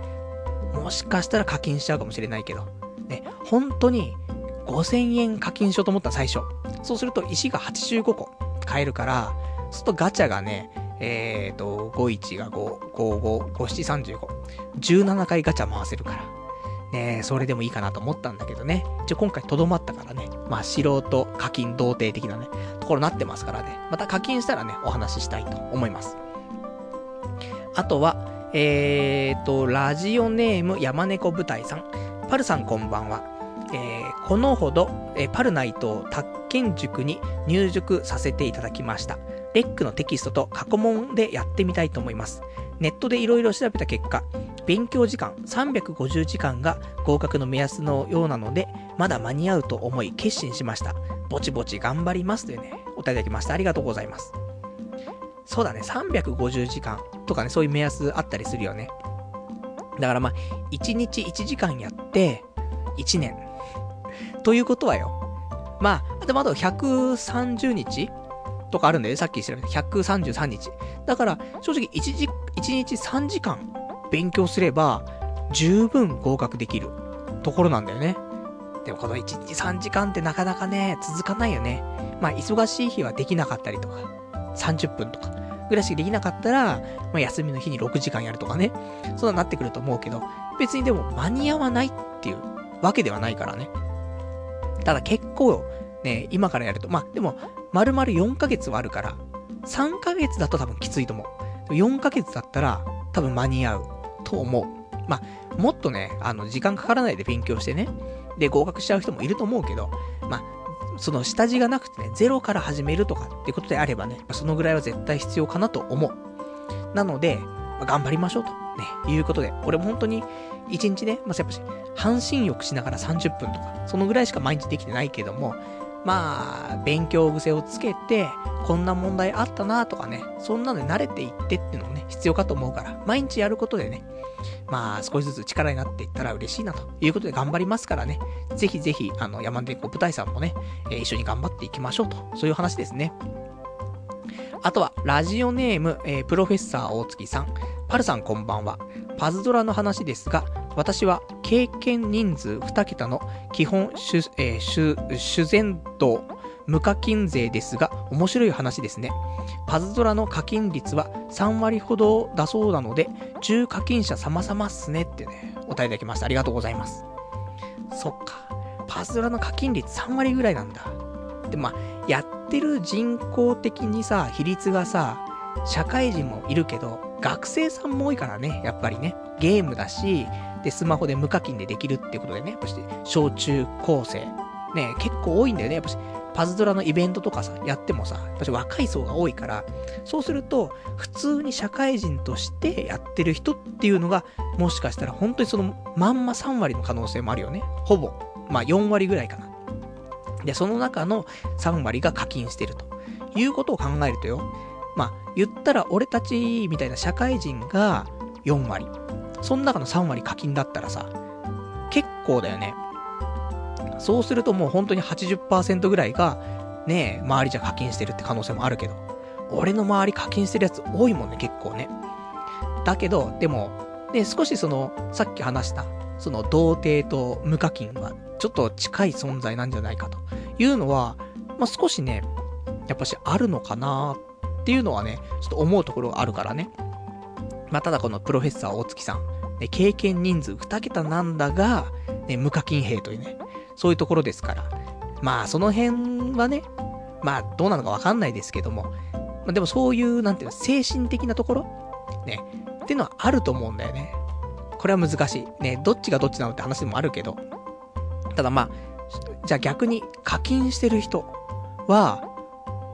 もしかしたら課金しちゃうかもしれないけど、ね、本当に5000円課金しようと思った最初。そうすると石が85個買えるから、そうするとガチャがね、えーと、51が5、55、5735。17回ガチャ回せるから。ねそれでもいいかなと思ったんだけどね。一応今回とどまったからね。まあ素人課金童貞的なね、ところになってますからね。また課金したらね、お話ししたいと思います。あとは、えーと、ラジオネーム山猫舞台さん。パルさんこんばんは。えー、このほど、えー、パルナイトを宅建塾に入塾させていただきました。レックのテキストと過去問でやってみたいと思います。ネットで色々調べた結果、勉強時間350時間が合格の目安のようなので、まだ間に合うと思い決心しました。ぼちぼち頑張りますというね、お答えいただきました。ありがとうございます。そうだね、350時間とかね、そういう目安あったりするよね。だからまあ、1日1時間やって、1年。ということはよ。まあ、でもあと130日とかあるんだよね。さっき調べた133日。だから、正直1時、1日3時間勉強すれば、十分合格できるところなんだよね。でもこの1日3時間ってなかなかね、続かないよね。まあ、忙しい日はできなかったりとか、30分とか、ぐらいしかできなかったら、まあ、休みの日に6時間やるとかね。そんななってくると思うけど、別にでも間に合わないっていうわけではないからね。ただ結構、ね、今からやると、まあ、でも、丸々4ヶ月はあるから、3ヶ月だと多分きついと思う。4ヶ月だったら、多分間に合うと思う。まあ、もっとね、あの、時間かからないで勉強してね、で、合格しちゃう人もいると思うけど、まあ、その下地がなくてね、ゼロから始めるとかってことであればね、そのぐらいは絶対必要かなと思う。なので、まあ、頑張りましょうと、ね、いうことで、俺も本当に、1日ね、まあ、やっぱし、半身浴しながら30分とか、そのぐらいしか毎日できてないけども、まあ、勉強癖をつけて、こんな問題あったなとかね、そんなので慣れていってっていうのもね、必要かと思うから、毎日やることでね、まあ、少しずつ力になっていったら嬉しいなということで頑張りますからね、ぜひぜひ、あの、山根子舞台さんもね、えー、一緒に頑張っていきましょうと、そういう話ですね。あとは、ラジオネーム、えー、プロフェッサー大月さん。パルさんこんばんは。パズドラの話ですが、私は経験人数2桁の基本主、えー、主、主前度無課金税ですが、面白い話ですね。パズドラの課金率は3割ほどだそうなので、中課金者様々っすねってね、お答えいただきました。ありがとうございます。そっか。パズドラの課金率3割ぐらいなんだ。で、まあ、やってる人口的にさ、比率がさ、社会人もいるけど、学生さんも多いからね、やっぱりね。ゲームだし、で、スマホで無課金でできるってことでね、やっぱし、小中高生、ね、結構多いんだよね。やっぱし、パズドラのイベントとかさ、やってもさ、やっぱし若い層が多いから、そうすると、普通に社会人としてやってる人っていうのが、もしかしたら本当にその、まんま3割の可能性もあるよね。ほぼ。まあ4割ぐらいかな。で、その中の3割が課金してるということを考えるとよ、まあ、言ったら俺たちみたいな社会人が4割。その中の3割課金だったらさ、結構だよね。そうするともう本当に80%ぐらいが、ねえ、周りじゃ課金してるって可能性もあるけど、俺の周り課金してるやつ多いもんね、結構ね。だけど、でも、ね、少しその、さっき話した、その童貞と無課金は、ちょっと近い存在なんじゃないかというのは、まあ、少しね、やっぱしあるのかなっていうのはね、ちょっと思うところがあるからね。まあ、ただこのプロフェッサー大月さん、ね、経験人数2桁なんだが、ね、無課金兵というね、そういうところですから。まあ、その辺はね、まあ、どうなのかわかんないですけども、まあ、でもそういう、なんていうの、精神的なところ？ね、っていうのはあると思うんだよね。これは難しい。ね、どっちがどっちなのって話でもあるけど。ただまあ、じゃあ逆に課金してる人は、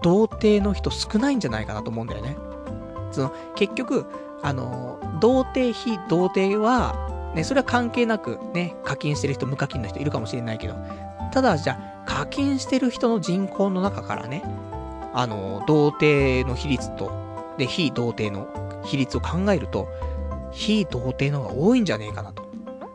童貞の人少ないんじゃないかなと思うんだよね。その、結局、あの、童貞、非童貞は、ね、それは関係なく、ね、課金してる人、無課金の人いるかもしれないけど、ただ、じゃあ、課金してる人の人口の中からね、あの、童貞の比率と、で、非童貞の比率を考えると、非童貞の方が多いんじゃねえかなと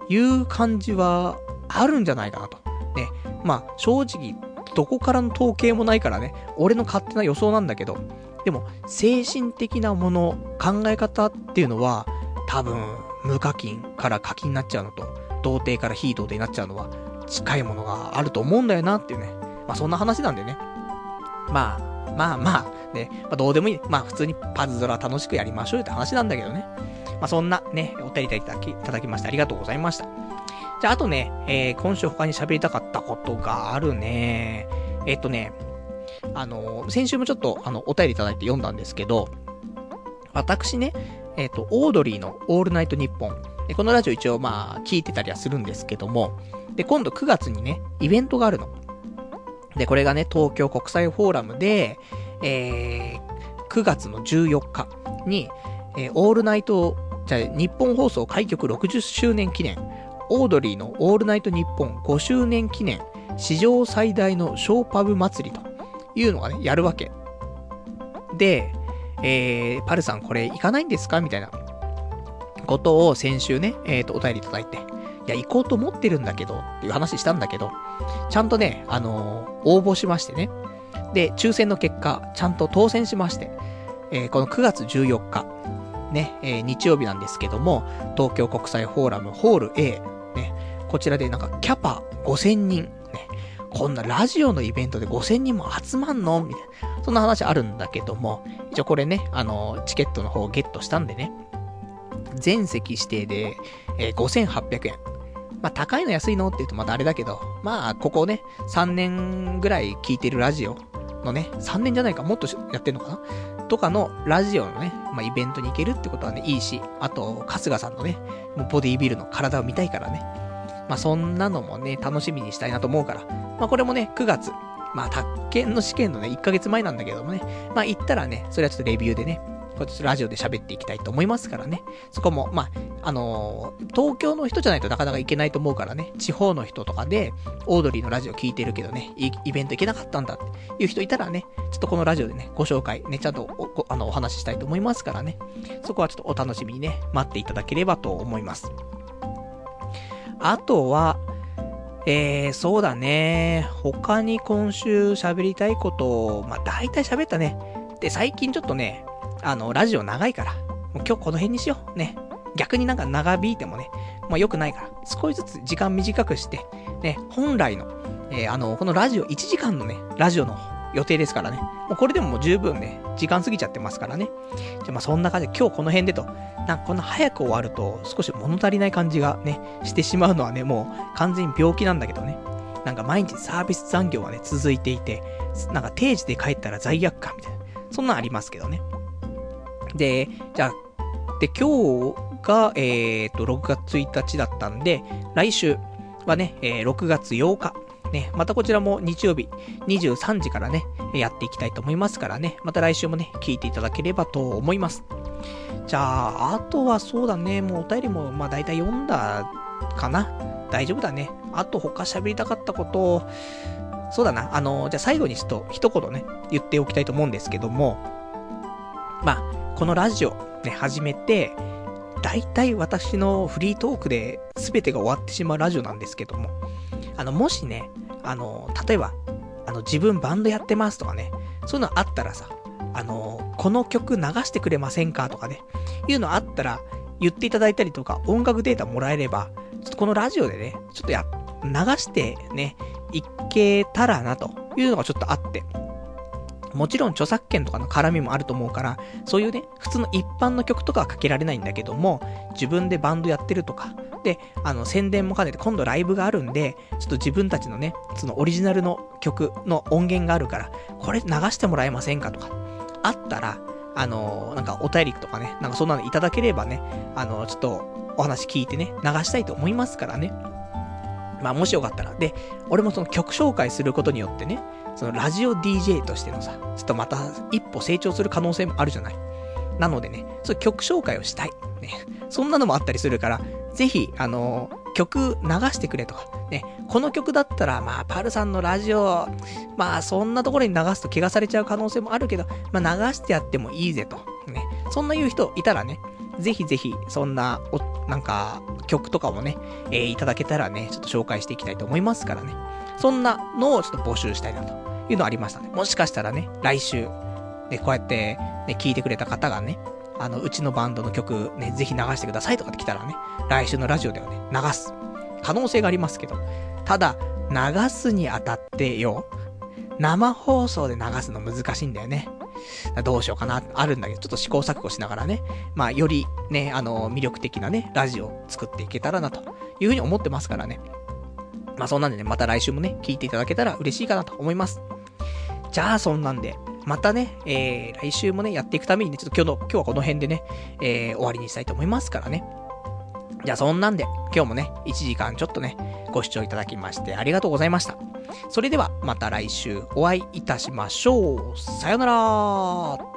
いう感じはあるんじゃないかなと。ね。まあ、正直、どこからの統計もないからね、俺の勝手な予想なんだけど、でも、精神的なもの、考え方っていうのは、多分、無課金から課金になっちゃうのと、童貞から非童貞になっちゃうのは、近いものがあると思うんだよなっていうね。まあ、そんな話なんでね。まあ、まあまあ、ね、まあ、どうでもいい。まあ、普通にパズドラ楽しくやりましょうよって話なんだけどね。まあ、そんなね、お便りいただき、いただきましてありがとうございました。じゃあ、あとね、えー、今週他に喋りたかったことがあるね。えっとね、あのー、先週もちょっと、あの、お便りいただいて読んだんですけど、私ね、えっ、と、オードリーのオールナイトニッポン。このラジオ一応まあ、聞いてたりはするんですけども、で、今度9月にね、イベントがあるの。で、これがね、東京国際フォーラムで、えー、9月の14日に、えー、オールナイト、じゃ日本放送開局60周年記念、オードリーのオールナイトニッポン5周年記念、史上最大のショーパブ祭りというのがね、やるわけ。で、えー、パルさんこれ行かないんですか？みたいなことを先週ね、えっ、ー、と、お便りいただいて、いや、行こうと思ってるんだけど、っていう話したんだけど、ちゃんとね、あのー、応募しましてね。で、抽選の結果、ちゃんと当選しまして、えー、この9月14日、ね、えー、日曜日なんですけども、東京国際フォーラムホール A、ね、こちらでなんかキャパ5000人、ね、こんなラジオのイベントで5000人も集まんの？みたいな、そんな話あるんだけども、一応これね、あの、チケットの方をゲットしたんでね、全席指定で、えー、5800円。まあ、高いの安いの？って言うとまたあれだけど、まあ、ここね、3年ぐらい聞いてるラジオのね、3年じゃないか、もっとやってんのかな？とかのラジオのね、まあ、イベントに行けるってことはね、いいし、あと、春日さんのね、もうボディービルの体を見たいからね。まあ、そんなのもね、楽しみにしたいなと思うから。まあ、これもね、9月。まあ、宅建の試験のね、1ヶ月前なんだけどもね。まあ、行ったらね、それはちょっとレビューでね、こっちラジオで喋っていきたいと思いますからね。そこも、まあ、あのー、東京の人じゃないとなかなか行けないと思うからね、地方の人とかで、オードリーのラジオ聞いてるけどね、イベント行けなかったんだっていう人いたらね、ちょっとこのラジオでね、ご紹介、ね、ちゃんとお、あの、お話ししたいと思いますからね。そこはちょっとお楽しみにね、待っていただければと思います。あとは、えー、そうだね。他に今週喋りたいことを、まあ、大体喋ったね。で、最近ちょっとね、あの、ラジオ長いから、もう今日この辺にしよう。ね。逆になんか長引いてもね、まあ良くないから、少しずつ時間短くして、ね、本来の、えー、あの、このラジオ1時間のね、ラジオの予定ですからね。もうこれでももう十分ね、時間過ぎちゃってますからね。じゃまあそんな感じで今日この辺でと、なんかこんな早く終わると少し物足りない感じがね、してしまうのはね、もう完全に病気なんだけどね。なんか毎日サービス残業がね、続いていて、なんか定時で帰ったら罪悪感みたいな。そんなんありますけどね。で、じゃあ、で、今日が、えっ、ー、と、6月1日だったんで、来週はね、えー、6月8日。ね、またこちらも日曜日23時からね、やっていきたいと思いますからね、また来週もね、聞いていただければと思います。じゃあ、あとはそうだね、もうお便りも、まあ大体読んだかな。大丈夫だね。あと他喋りたかったことを、そうだな、あの、じゃあ最後にちょっと一言ね、言っておきたいと思うんですけども、まあ、このラジオね、始めて、大体私のフリートークで全てが終わってしまうラジオなんですけども、あの、もしね、あの、例えば、あの、自分バンドやってますとかね、そういうのあったらさ、あの、この曲流してくれませんかとかね、いうのあったら、言っていただいたりとか、音楽データもらえれば、ちょっとこのラジオでね、ちょっとや、流してね、いけたらなというのがちょっとあって、もちろん著作権とかの絡みもあると思うから、そういうね、普通の一般の曲とかはかけられないんだけども、自分でバンドやってるとか、で、あの、宣伝も兼ねて今度ライブがあるんで、ちょっと自分たちのね、そのオリジナルの曲の音源があるから、これ流してもらえませんかとか、あったら、あの、なんかお便りとかね、なんかそんなのいただければね、あの、ちょっとお話聞いてね、流したいと思いますからね。まあもしよかったら。で、俺もその曲紹介することによってね、そのラジオ DJ としてのさ、ちょっとまた一歩成長する可能性もあるじゃない？なのでね、そう曲紹介をしたい。ね。そんなのもあったりするから、ぜひ、あの曲流してくれとか、ね、この曲だったら、まあ、パルさんのラジオ、まあ、そんなところに流すと怪我されちゃう可能性もあるけど、まあ、流してやってもいいぜと。ね、そんな言う人いたらね、ぜひぜひ、そんな、お、なんか、曲とかもね、えー、いただけたらね、ちょっと紹介していきたいと思いますからね。そんなのをちょっと募集したいなというのありましたね。もしかしたらね、来週、ね、こうやって、ね、聞いてくれた方がね、あの、うちのバンドの曲ね、ぜひ流してくださいとかって来たらね、来週のラジオではね、流す。可能性がありますけど。ただ、流すにあたってよ、生放送で流すの難しいんだよね。どうしようかな、あるんだけど、ちょっと試行錯誤しながらね、まあ、よりね、あの、魅力的なね、ラジオを作っていけたらな、というふうに思ってますからね。まあ、そんなんでね、また来週もね、聞いていただけたら嬉しいかなと思います。じゃあ、そんなんで、またね、えー、来週もね、やっていくためにね、ちょっと今日の、今日はこの辺でね、えー、終わりにしたいと思いますからね。じゃあそんなんで、今日もね、1時間ちょっとね、ご視聴いただきましてありがとうございました。それでは、また来週お会いいたしましょう。さよなら